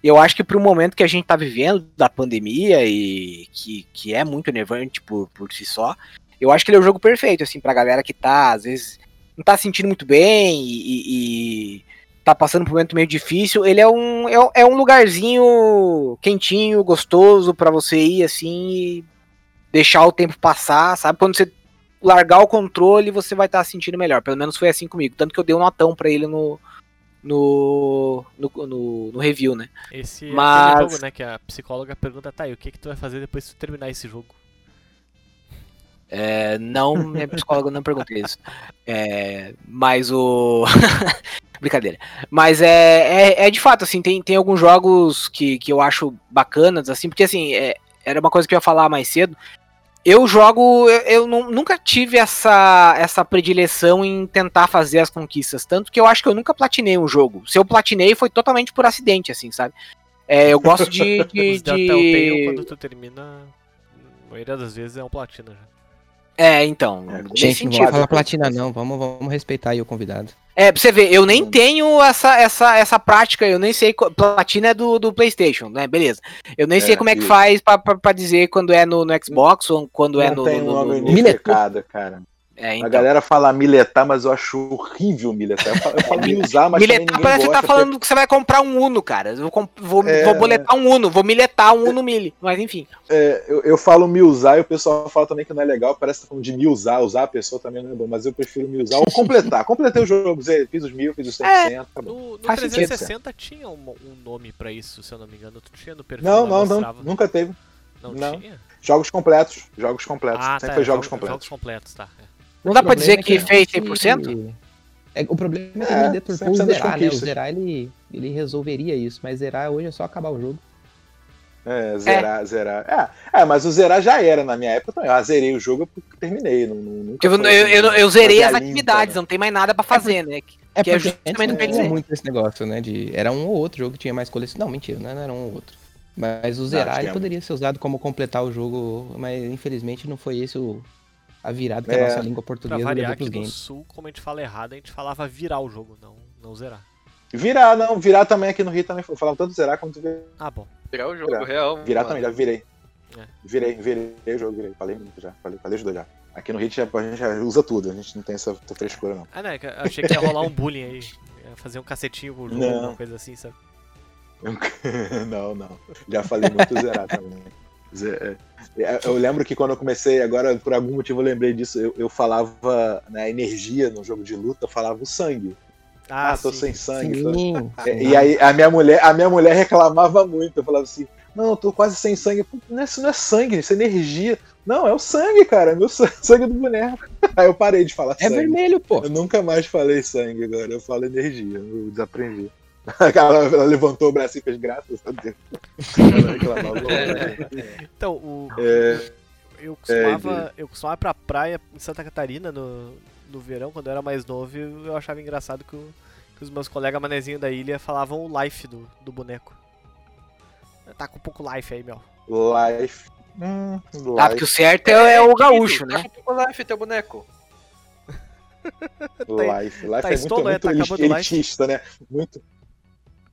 Eu acho que pro momento que a gente tá vivendo da pandemia e que, que é muito enervante por, por si só, eu acho que ele é o jogo perfeito, assim, pra galera que tá, às vezes, não tá se sentindo muito bem e, e- e tá passando por um momento meio difícil. Ele é um, é, é um lugarzinho quentinho, gostoso pra você ir, assim, e deixar o tempo passar, sabe? Quando você largar o controle, você vai estar se sentindo melhor. Pelo menos foi assim comigo. Tanto que eu dei um notão pra ele no, no, no, no, no review, né? Esse é Mas- jogo, né? Que a psicóloga pergunta, tá, e o que, que tu vai fazer depois que tu terminar esse jogo? É, não, minha psicóloga não perguntou isso. É, mas o. Brincadeira. Mas é, é, é de fato, assim, tem, tem alguns jogos que, que eu acho bacanas, assim, porque assim, é, era uma coisa que eu ia falar mais cedo. Eu jogo, eu, eu nu- nunca tive essa, essa predileção em tentar fazer as conquistas, tanto que eu acho que eu nunca platinei um jogo. Se eu platinei foi totalmente por acidente, assim, sabe? É, eu gosto de. de, da Telltale, de... quando tu termina, a maioria das vezes é um platina já. É, então. É, Gente, não vamos falar platina, não. Vamos, vamos respeitar aí o convidado. É, pra você ver, eu nem Hum. tenho essa, essa, essa prática, eu nem sei. Platina é do, do PlayStation, né? Beleza. Eu nem É, sei como é que faz pra, pra, pra dizer quando é no, no Xbox ou quando é no. tem no, no- no- unificado, cara. É, A então. galera fala miletar, mas eu acho horrível miletar. Eu falo, eu falo miusar, mas Miletar parece que gosta, tá falando que você vai comprar um Uno, cara. Eu vou, vou, É, vou boletar um Uno, vou miletar um Uno Mille. Mas enfim. É, eu, eu falo me usar e o pessoal fala também que não é legal, parece que tá falando de me usar, usar a pessoa também não é bom, mas eu prefiro me usar ou completar. Completei o jogo, fiz os mil, fiz os 100%, tá bom. No, no Faz sentido, 360 tinha um, um nome pra isso, se eu não me engano. Tu tinha no perfil Não, não, não, nunca teve. Não, não. tinha? Jogos completos, jogos completos. Ah, Sempre tá, foi jogos jogos, completos. jogos completos, tá. é. Não dá O pra dizer problema que é fez 100%? É, o problema é que É, ele dê por 100% por das zerar, né? O zerar ele, ele resolveria isso, mas zerar hoje é só acabar o jogo. É, zerar, zerar. É, é, mas o zerar já era na minha época também. Eu zerei o jogo porque terminei. Não, não, nunca Eu, eu, assim, eu, eu zerei fazer as a limpa, atividades, né? não tem mais nada pra fazer, né? É Que é porque justamente antes o que eu ia tinha dizer. muito esse negócio, né? De, era um ou outro jogo que tinha mais coleção. Não, mentira, não era um ou outro. Mas o zerar ele tinha poderia ser usado como completar o jogo, mas infelizmente não foi esse o, a virada que É. a nossa língua Pra portuguesa variar, levou aqui pros no games. sul, como a gente fala errado, a gente falava virar o jogo, não, não zerar. Virar, não, virar também aqui no Rio também. Eu falava tanto zerar quanto virar. Ah, bom. Virar o jogo Virar. real. Virar mano. também, já virei. É. Virei, virei o jogo, virei. Falei muito já. Falei, falei os dois já. Aqui no Rio a gente já usa tudo, a gente não tem essa, frescura, não. Ah, não, é eu achei que ia rolar um bullying aí. Ia fazer um cacetinho com o jogo, Não. alguma coisa assim, sabe? não, não. Já falei muito zerar também. Ze- é, Eu lembro que quando eu comecei, agora por algum motivo eu lembrei disso, eu, eu falava na energia no jogo de luta, eu falava o sangue. Ah, tô sim. sem sangue. tô- Sim, É, E aí a minha mulher, a minha mulher reclamava muito. Eu falava assim: "Não, eu tô quase sem sangue". Não é, isso não é sangue, isso é energia. Não, é o sangue, cara, é meu sangue, do boneco. Aí eu parei de falar é sangue. vermelho, pô. Eu nunca mais falei sangue agora, eu falo energia, eu desaprendi. Ela, ela levantou o braço e fez graças a Deus. Então, o, É, eu costumava, eu costumava ir pra praia em Santa Catarina no, no verão, quando eu era mais novo, e eu achava engraçado que, o- que os meus colegas manezinhos da ilha falavam o life do, do boneco. Tá com um pouco life aí, meu. life. Hum, Ah, porque o certo é, é o gaúcho, tá né? com o Life, teu boneco. life. Life tá é muito, estolo, é, muito tá elit- acabando o life. elitista, né? Muito.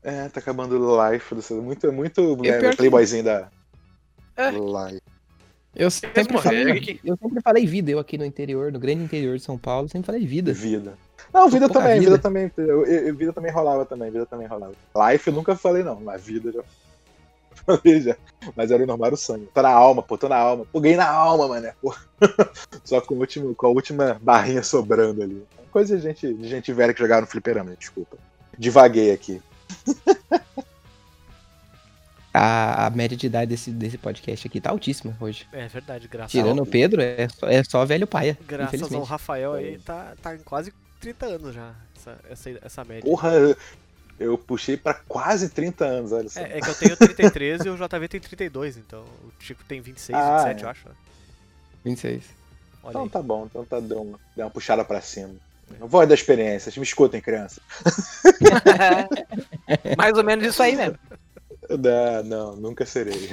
É, tá acabando o life. do- Muito, muito é, que- playboyzinho da É. life. Eu sempre, falei, que- eu sempre falei vida, eu aqui no interior, no grande interior de São Paulo, sempre falei vida. Vida. Não, vida Pouca também, vida. vida também. Eu, eu- vida também rolava também, vida também rolava. Life eu nunca falei, não, mas vida já. Falei já. Mas era o normal era o sangue. Tô na alma, pô, tô na alma. Pô, ganhei na alma, mané. Pô. Só com, o último, com a última barrinha sobrando ali. Coisa de gente, de gente velha que jogava no fliperama, desculpa. Divaguei aqui. A, a média de idade desse, desse podcast aqui tá altíssima hoje. É verdade, graças, Tirando o Pedro, é só, é só velho paia, graças ao. Rafael aí, tá, tá em quase 30 anos já, essa, essa, essa média. Porra, eu puxei pra quase 30 anos, olha só. É, é que eu tenho 33 e o JV tem 32, então o Chico tem 26, Ah, 27, é. eu acho. né? 26. Olha Então aí. tá bom, então tá deu uma, deu uma puxada pra cima. Voz da experiência, me escutem, criança. Mais ou menos isso aí mesmo. Não, não, nunca serei.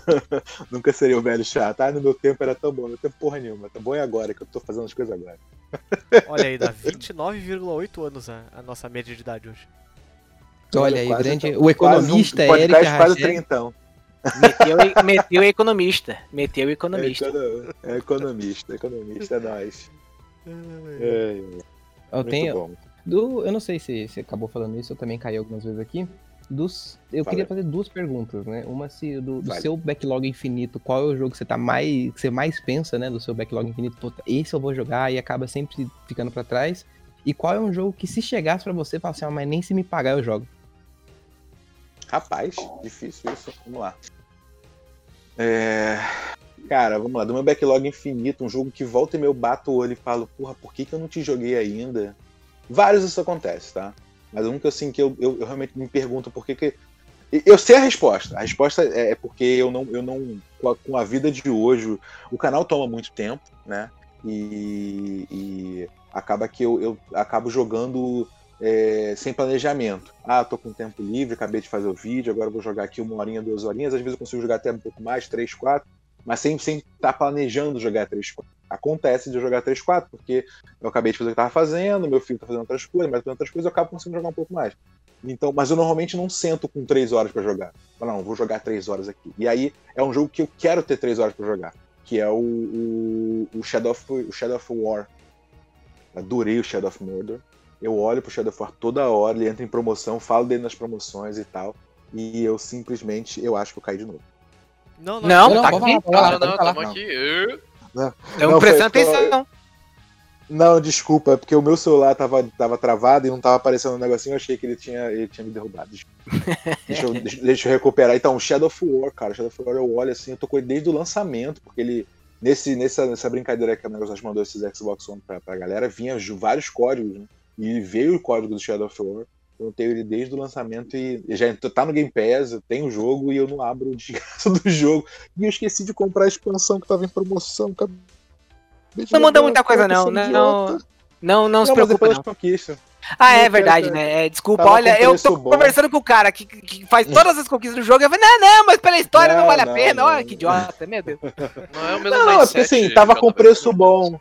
nunca serei o velho chato. Ah, no meu tempo era tão bom, no meu tempo porra nenhuma. Tá bom é agora, que eu tô fazendo as coisas agora. Olha aí, dá 29,8 anos a, a nossa média de idade hoje. Olha aí, grande, quase o economista um podcast Eric quase Arrachel. trintão. Meteu, meteu o economista. Meteu o É, economista. econo- é economista, economista é nóis. É, Eu muito tenho, bom. do, eu não sei se você acabou falando isso, eu também caí algumas vezes aqui. Dos, eu Fala queria fazer duas perguntas, né? Uma se do, do Vale. seu backlog infinito, qual é o jogo que você tá mais, que você mais pensa, né, do seu backlog infinito? Puta, esse eu vou jogar e acaba sempre ficando pra trás. E qual é um jogo que se chegasse pra você, fala assim, ah, mas nem se me pagar eu jogo. Rapaz, difícil isso. Vamos lá. É, Cara, vamos lá. Do meu backlog infinito, um jogo que volta e meu bato o olho e falo, porra, por que, que eu não te joguei ainda? Vários isso acontece, tá? Mas que assim que eu, eu, eu realmente me pergunto por que que. Eu sei a resposta. A resposta é é porque eu não, eu não. com a- vida de hoje, o canal toma muito tempo, né? E, e acaba que eu, eu acabo jogando é, sem planejamento. Ah, tô com tempo livre, acabei de fazer o vídeo, agora vou jogar aqui uma horinha, duas horinhas. Às vezes eu consigo jogar até um pouco mais, três, quatro, mas sem estar planejando jogar três, quatro. Acontece de jogar três, quatro, porque eu acabei de fazer o que eu tava fazendo, meu filho tá fazendo outras coisas, mas fazendo outras coisas, eu acabo conseguindo jogar um pouco mais. Então, mas eu normalmente não sento com três horas pra jogar. Falo, Não, vou jogar três horas aqui. E aí é um jogo que eu quero ter três horas pra jogar, que é o, o, o Shadow, of, o Shadow of War. Adorei o Shadow of Mordor. Eu olho pro Shadow of War toda hora, ele entra em promoção, falo dele nas promoções e tal. E eu simplesmente, eu acho que eu caí de novo. Não, não, Não, Não, tá aqui. falar, pode falar, Não, não, falar. tamo aqui. Estamos Não, prestando atenção. Não, desculpa, é porque o meu celular tava, tava travado e não tava aparecendo um negocinho, eu achei que ele tinha, ele tinha me derrubado. Deixa eu, deixa, deixa eu recuperar. Então, Shadow of War, cara, Shadow of War eu olho assim, eu tô com ele desde o lançamento, porque ele. Nesse, nessa, nessa brincadeira que a Microsoft mandou esses Xbox One pra, pra galera, vinha vários códigos, né? E veio o código do Shadow of War. Eu tenho ele desde o lançamento e já tá no Game Pass, eu tenho o jogo e eu não abro o desgraça do jogo. E eu esqueci de comprar a expansão que tava em promoção. acabei Não jogar, muita coisa, não. Não, idiota. não, não se Não, mas preocupa, depois não. das conquistas. Ah, é verdade, né? É, desculpa, olha, eu tô bom. conversando com o cara que, que faz todas as conquistas do jogo. Eu falei, não, não, mas pela história não, Não, vale a pena. não. Olha que idiota, meu Deus. Não é o mesmo Não, é porque assim, tava com of preço bom.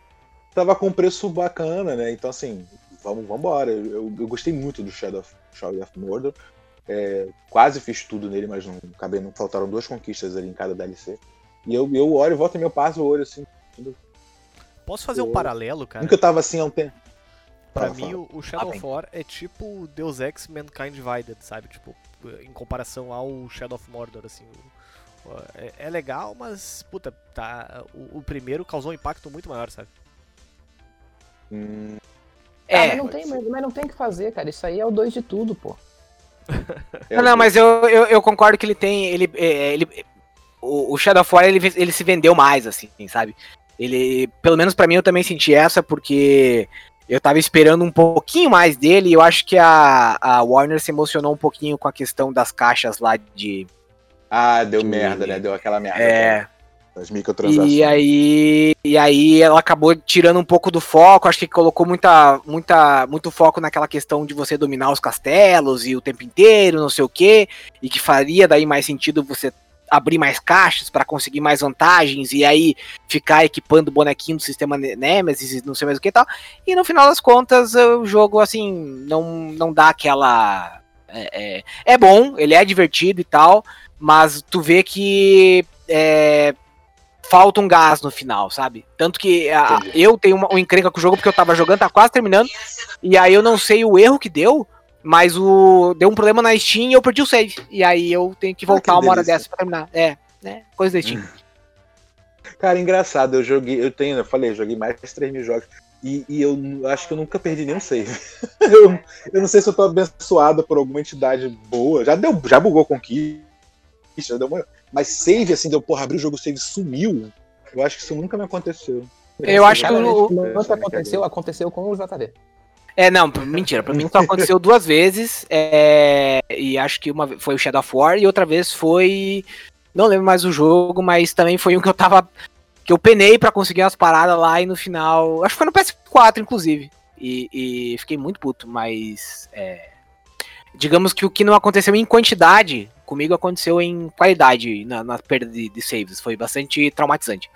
Tava com preço bacana, né? Então, assim, vamos embora. Eu, eu gostei muito do Shadow of, Shadow of Mordor. É, quase fiz tudo nele, mas não acabei, não faltaram duas conquistas ali em cada DLC. E eu, eu olho, volto e meu passo o olho assim. Posso fazer um Eu- paralelo, cara? Nunca eu tava assim há um tempo. Pra Fala, mim, fala. o, Shadow Ah, of War é tipo Deus Ex Mankind Divided, sabe? Tipo, em comparação ao Shadow of Mordor, assim. É, é legal, mas, puta, tá, o, o primeiro causou um impacto muito maior, sabe? Hum, Ah, É, mas não tem, mas, mas não tem o que fazer, cara. Isso aí é o dois de tudo, pô. é, Não, não, mas eu, eu, eu concordo que ele tem. Ele, é, ele, o, o Shadow of War ele, ele se vendeu mais, assim, sabe? Ele, pelo menos pra mim, eu também senti essa, porque eu tava esperando um pouquinho mais dele e eu acho que a, a Warner se emocionou um pouquinho com a questão das caixas lá de. Ah, deu E- merda, né? Deu aquela merda. É. Das microtransações. E aí, e aí ela acabou tirando um pouco do foco, acho que colocou muita, muita, muito foco naquela questão de você dominar os castelos e o tempo inteiro, não sei o quê, e que faria daí mais sentido você abrir mais caixas para conseguir mais vantagens e aí ficar equipando bonequinho do sistema Ne- Nemesis não sei mais o que e tal. E no final das contas, o jogo assim não não dá aquela É, é, é bom, ele é divertido e tal, mas tu vê que é, falta um gás no final, sabe? Tanto que a, eu tenho uma, um encrenca com o jogo porque eu tava jogando, tá quase terminando, e aí eu não sei o erro que deu, mas o deu um problema na Steam e eu perdi o save. E aí eu tenho que voltar Ah, que uma hora dessa pra terminar. É, né? Coisa da Steam. Cara, engraçado, eu joguei, eu tenho, eu falei, eu joguei mais de 3 mil jogos. E, e eu acho que eu nunca perdi nenhum save. eu, eu não sei se eu tô abençoado por alguma entidade boa. Já deu, já bugou conquista, já deu uma. Mas save, assim, deu, porra, abrir o jogo, save sumiu. Eu acho que isso nunca me aconteceu. Eu acho que Cada o- vez que o- isso aconteceu, aconteceu com o JV. É, não, mentira. Pra mim só aconteceu duas vezes. é, e acho que uma foi o Shadow of War e outra vez foi. Não lembro mais o jogo, mas também foi um que eu tava. Que eu penei pra conseguir umas paradas lá e no final. Acho que foi no PS4, inclusive. E, e fiquei muito puto, mas. é, digamos que o que não aconteceu em quantidade, comigo aconteceu em qualidade na, na perda de, de saves. Foi bastante traumatizante.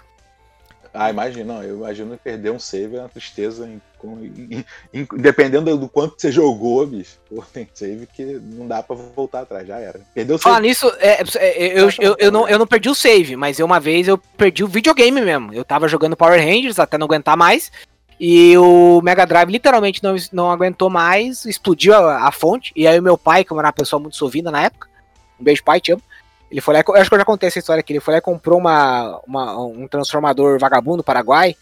Ah, imagina, não, eu imagino perder um save é uma tristeza, em- em- em- dependendo do quanto você jogou, bicho. Pô, tem save que não dá pra voltar atrás, já era. Perdeu o Falar save. nisso, é, é, eu, eu, eu, não, eu não perdi o save, mas eu, uma vez eu perdi o videogame mesmo. Eu tava jogando Power Rangers até não aguentar mais. E o Mega Drive literalmente não, não aguentou mais, explodiu a, a fonte. E aí o meu pai, que era uma pessoa muito sovina na época, um beijo pai, te amo. Ele foi lá, eu acho que eu já contei essa história aqui. Ele foi lá e comprou uma, uma- um transformador vagabundo Paraguai.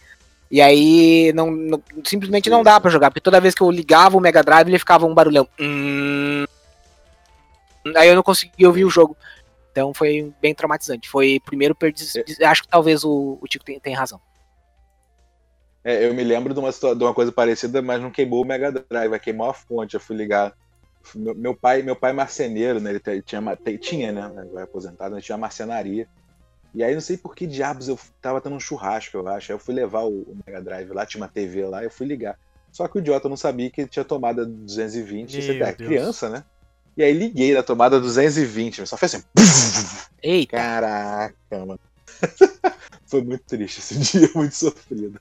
E aí não, não- simplesmente não dá pra jogar, porque toda vez que eu ligava o Mega Drive ele ficava um barulhão. Hum. Aí eu não conseguia ouvir o jogo. Então foi bem traumatizante. Foi primeiro perdi. Acho que talvez o, o Tico tem, tem razão. É, eu me lembro de uma, de uma coisa parecida, mas não queimou o Mega Drive, vai queimar a fonte. Eu fui ligar. Meu, meu pai, meu pai é marceneiro, né? Ele tinha, tinha, né? Agora é aposentado, ele tinha marcenaria. E aí não sei por que diabos eu tava tendo um churrasco, eu acho. Aí eu fui levar o, o Mega Drive lá, tinha uma TV lá, eu fui ligar. Só que o idiota não sabia que tinha tomada 220, você Meu é criança, né? E aí liguei na tomada 220, só fez assim. Eita. Caraca, mano. Foi muito triste esse dia, muito sofrido.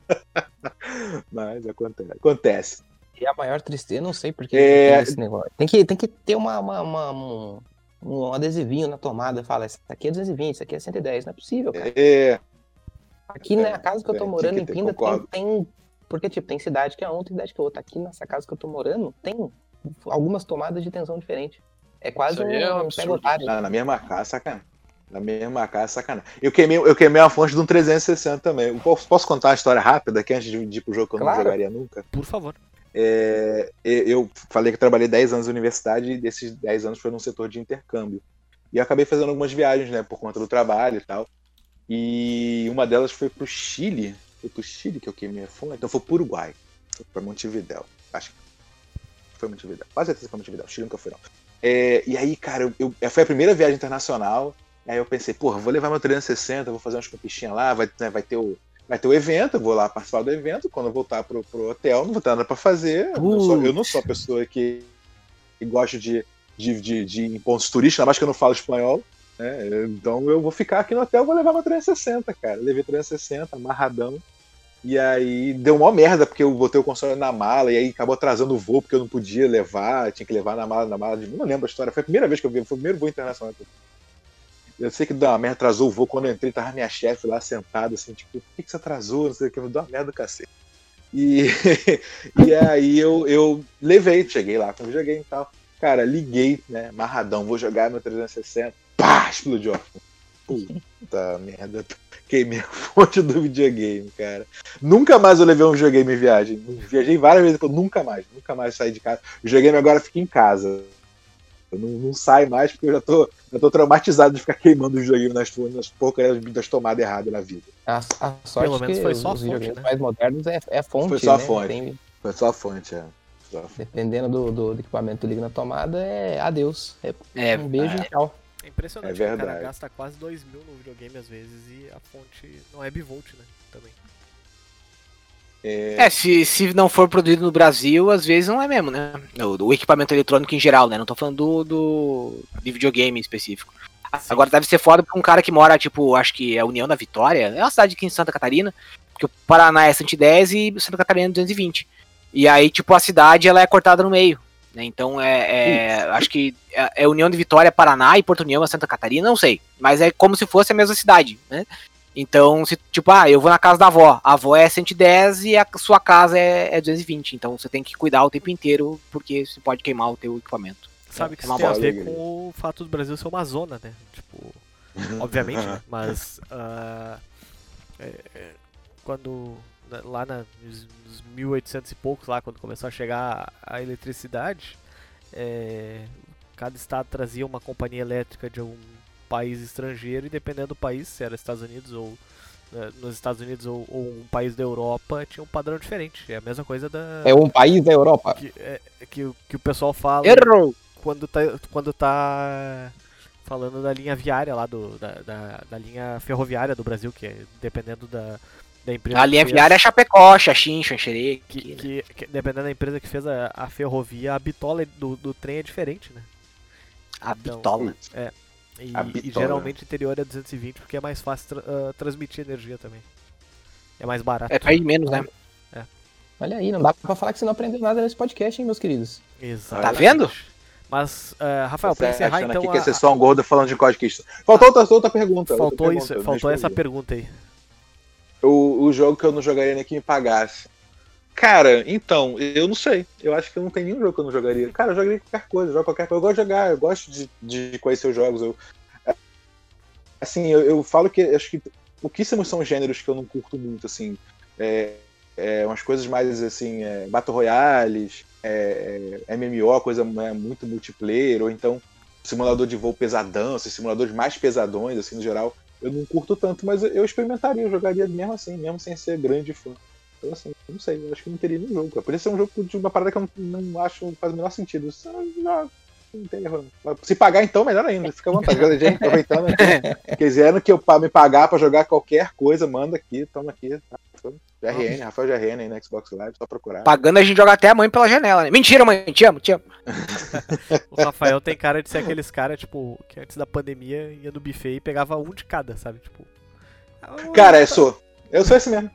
Mas acontece. Acontece. E a maior tristeza, eu não sei por que É. tem esse negócio. Tem que, tem que ter uma, uma, uma- um, um adesivinho na tomada. Fala, isso aqui é 220, isso aqui é 110. Não é possível, cara. É, Aqui na casa que eu tô tem morando em Pinda tem, tem. Porque, tipo, tem cidade que é uma, tem cidade que é outra. Aqui nessa casa que eu tô morando, tem algumas tomadas de tensão diferentes. É quase um, é um pegotário. na, na mesma casa, sacanagem. Na mesma casa, sacanagem. Eu queimei, eu queimei uma fonte de um 360 também. Posso, posso contar uma história rápida aqui antes de ir pro jogo que eu Claro. não jogaria nunca? Por favor. É, eu falei que trabalhei 10 anos na universidade e desses 10 anos foi num setor de intercâmbio. E acabei fazendo algumas viagens, né, por conta do trabalho e tal. E uma delas foi pro Chile. Foi pro Chile que eu queimei a fonte. Então foi pro Uruguai. Foi pra Montevidéu. Acho que foi Montevidéu. Quase certeza que foi Montevidéu. Chile nunca foi, não. É, e aí, cara, eu, eu- foi a primeira viagem internacional. Aí eu pensei, porra, vou levar meu 360, vou fazer umas campichinhas lá, vai, né, vai ter o, vai ter o evento, eu vou lá participar do evento. Quando eu voltar pro, pro hotel, não vou ter nada pra fazer. Eu não, sou, eu não sou a pessoa que, que gosta de, de, de, de ir em pontos turísticos, ainda mais que eu não falo espanhol. né? Então eu vou ficar aqui no hotel, vou levar meu 360, cara. Levei 360, amarradão. E aí deu uma merda, porque eu botei o console na mala, e aí acabou atrasando o voo, porque eu não podia levar, tinha que levar na mala, na mala de. Não lembro a história, foi a primeira vez que eu vi, foi o primeiro voo internacional eu sei que uma merda, atrasou o voo. Quando eu entrei, tava minha chefe lá sentada, assim, tipo, por que, que você atrasou? Não sei o que, uma merda do cacete. E, e aí eu, eu levei, cheguei lá com o videogame e tal. Cara, liguei, né, marradão, vou jogar meu 360. Pá, explodiu. Puta merda. Queimei a fonte do videogame, cara. Nunca mais eu levei um videogame em viagem. Viajei várias vezes, nunca mais, nunca mais saí de casa. O videogame agora fica em casa. Eu não, não sai mais porque eu já tô, já tô traumatizado de ficar queimando o videogame nas, nas porcarias das tomadas erradas na vida. A, a sorte Pelo menos que foi só a os fonte, videogames né? mais modernos é, é a fonte, Foi só a né? fonte. Tem- Foi só a fonte, é. Só a fonte. dependendo do, do, do equipamento que liga na tomada, é adeus. É É, um beijo e tchau. É impressionante. É que O cara verdade. gasta quase 2 mil no videogame às vezes e a fonte não é bivolt, né? Também. É, se, se não for produzido no Brasil, às vezes não é mesmo, né? O, o equipamento eletrônico em geral, né? Não tô falando do, do de videogame específico. Agora deve ser foda pra um cara que mora, tipo, acho que é União da Vitória, é uma cidade aqui em Santa Catarina, porque o Paraná é 110 e Santa Catarina é 220. E aí, tipo, a cidade ela é cortada no meio. Né? Então é, é acho que é, é União de Vitória, Paraná e Porto União é Santa Catarina, não sei. Mas é como se fosse a mesma cidade, né? Então, se, tipo, ah, eu vou na casa da avó. A avó é 110 e a sua casa é, é 220. Então você tem que cuidar o tempo inteiro, porque você pode queimar o teu equipamento. Sabe que É isso uma tem a ver com o fato do Brasil ser uma zona, né? Tipo, obviamente, né? Mas ah, é, é, quando na- lá na, nos, nos 1800 e poucos, lá quando começou a chegar a, a eletricidade, é, cada estado trazia uma companhia elétrica de um país estrangeiro e dependendo do país, se era Estados Unidos ou né, nos Estados Unidos ou, ou um país da Europa, tinha um padrão diferente. É a mesma coisa da É um país da Europa. que, é, que, o- que o pessoal fala Errou! quando tá, quando tá falando da linha viária lá, do, da, da, da linha ferroviária do Brasil, que é dependendo da, da empresa. A linha fez- viária é Chapecó, Xaxim, Xanxerê. que, que, que dependendo da empresa que fez a, a ferrovia, a bitola do, do trem é diferente, né? A Então, bitola. E, e geralmente o interior é 220 porque é mais fácil tra- ah, transmitir energia também. É mais barato. É país menos, né? Olha aí, não dá pra falar que você não aprendeu nada nesse podcast, hein, meus queridos. Exatamente. Tá vendo? Mas, ah, Rafael, pra Você encerrar então. aqui que a- ia ser só um gordo falando de codquista. Faltou outra, outra pergunta. outra faltou pergunta, isso, faltou essa pergunta aí. o, o jogo que eu não jogaria nem que me pagasse. Cara, então, eu não sei. Eu acho que não tem nenhum jogo que eu não jogaria. Cara, eu jogaria qualquer coisa, jogo qualquer coisa. Eu gosto de jogar, eu gosto de, de conhecer os jogos. Eu, assim, eu, eu falo que acho que pouquíssimos são gêneros que eu não curto muito, assim. É, é, umas coisas mais assim, é, Battle Royales, é, é, MMO, coisa né, muito multiplayer, ou então simulador de voo pesadão, simuladores mais pesadões, assim, no geral eu não curto tanto, mas eu experimentaria, eu jogaria mesmo assim, mesmo sem ser grande fã. Então, assim, não sei, eu acho que não teria nenhum jogo. cara. Podia ser um jogo de uma parada que eu não, não acho faz o menor sentido. Só, não, não tem erro. Se pagar, então, melhor ainda. Fica à vontade. Gente, aproveitando aqui. Quiserem que eu me pagar pra jogar qualquer coisa, manda aqui, toma aqui. Tá? GRN, Rafael GRN aí no Xbox Live, só procurar. Pagando a gente joga até a mãe pela janela, né? Mentira, mãe, te amo, te amo. O Rafael tem cara de ser aqueles caras, tipo, que antes da pandemia ia no buffet e pegava um de cada, sabe? Tipo. Cara, eu sou. Eu sou esse mesmo.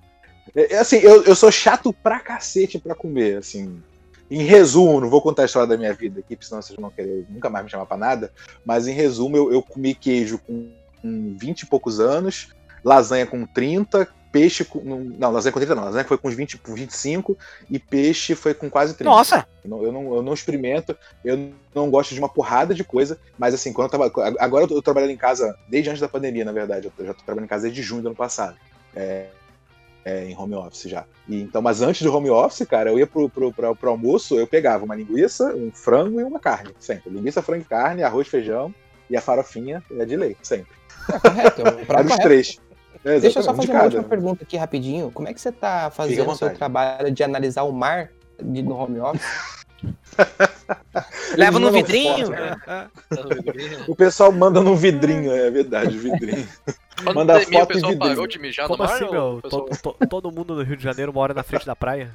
É, é assim, eu, eu sou chato pra cacete pra comer, assim. Em resumo, não vou contar a história da minha vida aqui, senão vocês vão querer nunca mais me chamar pra nada. Mas em resumo, eu, eu comi queijo com, com 20 e poucos anos, lasanha com 30, peixe com. Não, lasanha com 30 não, lasanha foi com uns 20, com 25 e peixe foi com quase 30. Nossa, Eu não, eu, não, eu não experimento, eu não gosto de uma porrada de coisa, mas assim, quando eu tava. Agora eu tô trabalhando em casa desde antes da pandemia, na verdade. Eu já tô trabalhando em casa desde junho do ano passado. É, é, em home office já. E, então, mas antes do home office, cara, eu ia pro, pro, pro, pro almoço, eu pegava uma linguiça, um frango e uma carne. Sempre. Linguiça, frango e carne, arroz, feijão e a farofinha é de lei, sempre. É correto, é um prato Era os três. É, Deixa eu só fazer uma última pergunta aqui rapidinho. Como é que você tá fazendo o seu trabalho de analisar o mar de, no home office? leva no vidrinho. foto, né? O pessoal manda num vidrinho, é verdade, vidrinho. Quando Manda a foto o pessoal parou de mijar Como no mar? assim, meu? pessoal- To- to- todo mundo no Rio de Janeiro mora na frente da praia?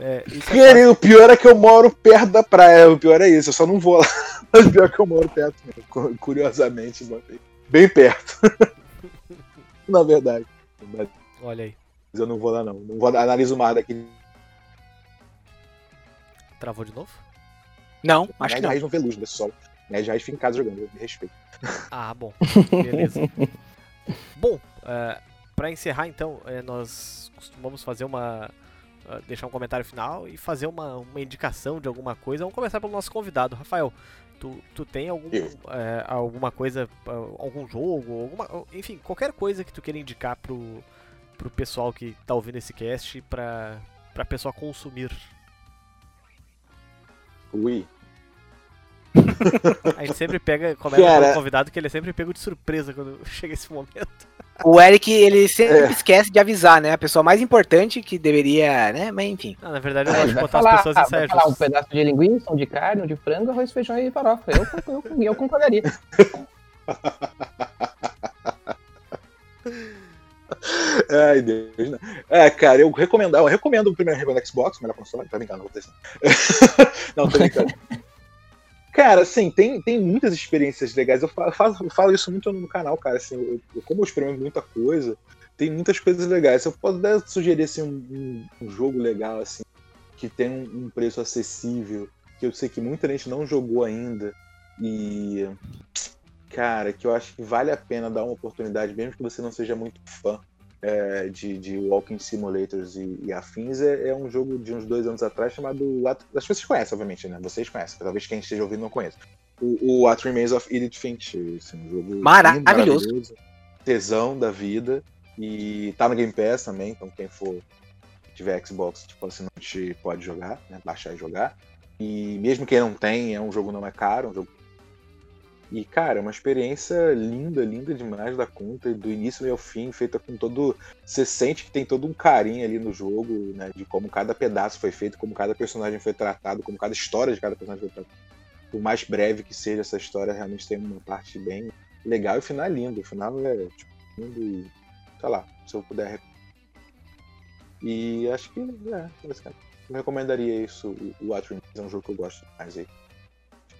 É, isso é Querido, o pior é que eu moro perto da praia. O pior é isso, eu só não vou lá. Mas o pior é que eu moro perto, mesmo, curiosamente. Bem perto. Na verdade. Mas. Olha aí, eu não vou lá, não. Não vou analiso o mar daqui. Travou de novo? Não, acho que não. raiz não vê luz nesse sol. Minha raiz fica em casa jogando, eu me respeito. Ah, bom. Beleza. bom, é, pra encerrar então, é, nós costumamos fazer uma. deixar um comentário final e fazer uma, uma indicação de alguma coisa. Vamos começar pelo nosso convidado. Rafael, tu, tu tem algum, é, alguma coisa, algum jogo, alguma, enfim, qualquer coisa que tu queira indicar pro, pro pessoal que tá ouvindo esse cast pra, pra pessoa consumir? Ui. A gente sempre pega, começa Cara. pelo convidado que ele é sempre pego de surpresa quando chega esse momento. O Eric, ele sempre É. esquece de avisar, né? A pessoa mais importante que deveria, né? Mas enfim. Ah, na verdade eu É, gosto de botar as falar, pessoas em falar um pedaço de linguiça, um de carne, um de frango, arroz, feijão e farofa. Eu, eu, eu, eu concordaria. Ai, Deus. Não. É, cara, eu recomendo, eu recomendo o primeiro Halo Xbox, melhor console, tá brincando, não vou não, tô brincando. Cara, assim, tem, tem muitas experiências legais. Eu falo, eu falo, isso muito no canal, cara. Assim, eu, eu- como eu experimento muita coisa, tem muitas coisas legais. Eu posso até sugerir assim, um, um- um jogo legal, assim, que tem um, um preço acessível, que eu sei que muita gente não jogou ainda. E. Cara, que eu acho que vale a pena dar uma oportunidade, mesmo que você não seja muito fã é, de, de Walking Simulators e, e afins, é, é, um jogo de uns dois anos atrás chamado. As pessoas conhecem, obviamente, né? Vocês conhecem, talvez quem esteja ouvindo não conheça. O, o What Remains of Edith Finch. Assim, um jogo maravilhoso. maravilhoso. Tesão da vida. E tá no Game Pass também, então quem for tiver Xbox, tipo assinante, pode jogar, né? Baixar e jogar. E mesmo quem não tem, é um jogo não é caro, é um jogo e, cara, é uma experiência linda, linda demais da conta, do início ao fim, feita com todo. Você sente que tem todo um carinho ali no jogo, né? De como cada pedaço foi feito, como cada personagem foi tratado, como cada história de cada personagem foi tratada. Por mais breve que seja essa história, realmente tem uma parte bem legal e o final é lindo. O final é tipo, lindo e. sei lá, se eu puder. E acho que, é, eu recomendaria isso. O Watchmen é um jogo que eu gosto mais aí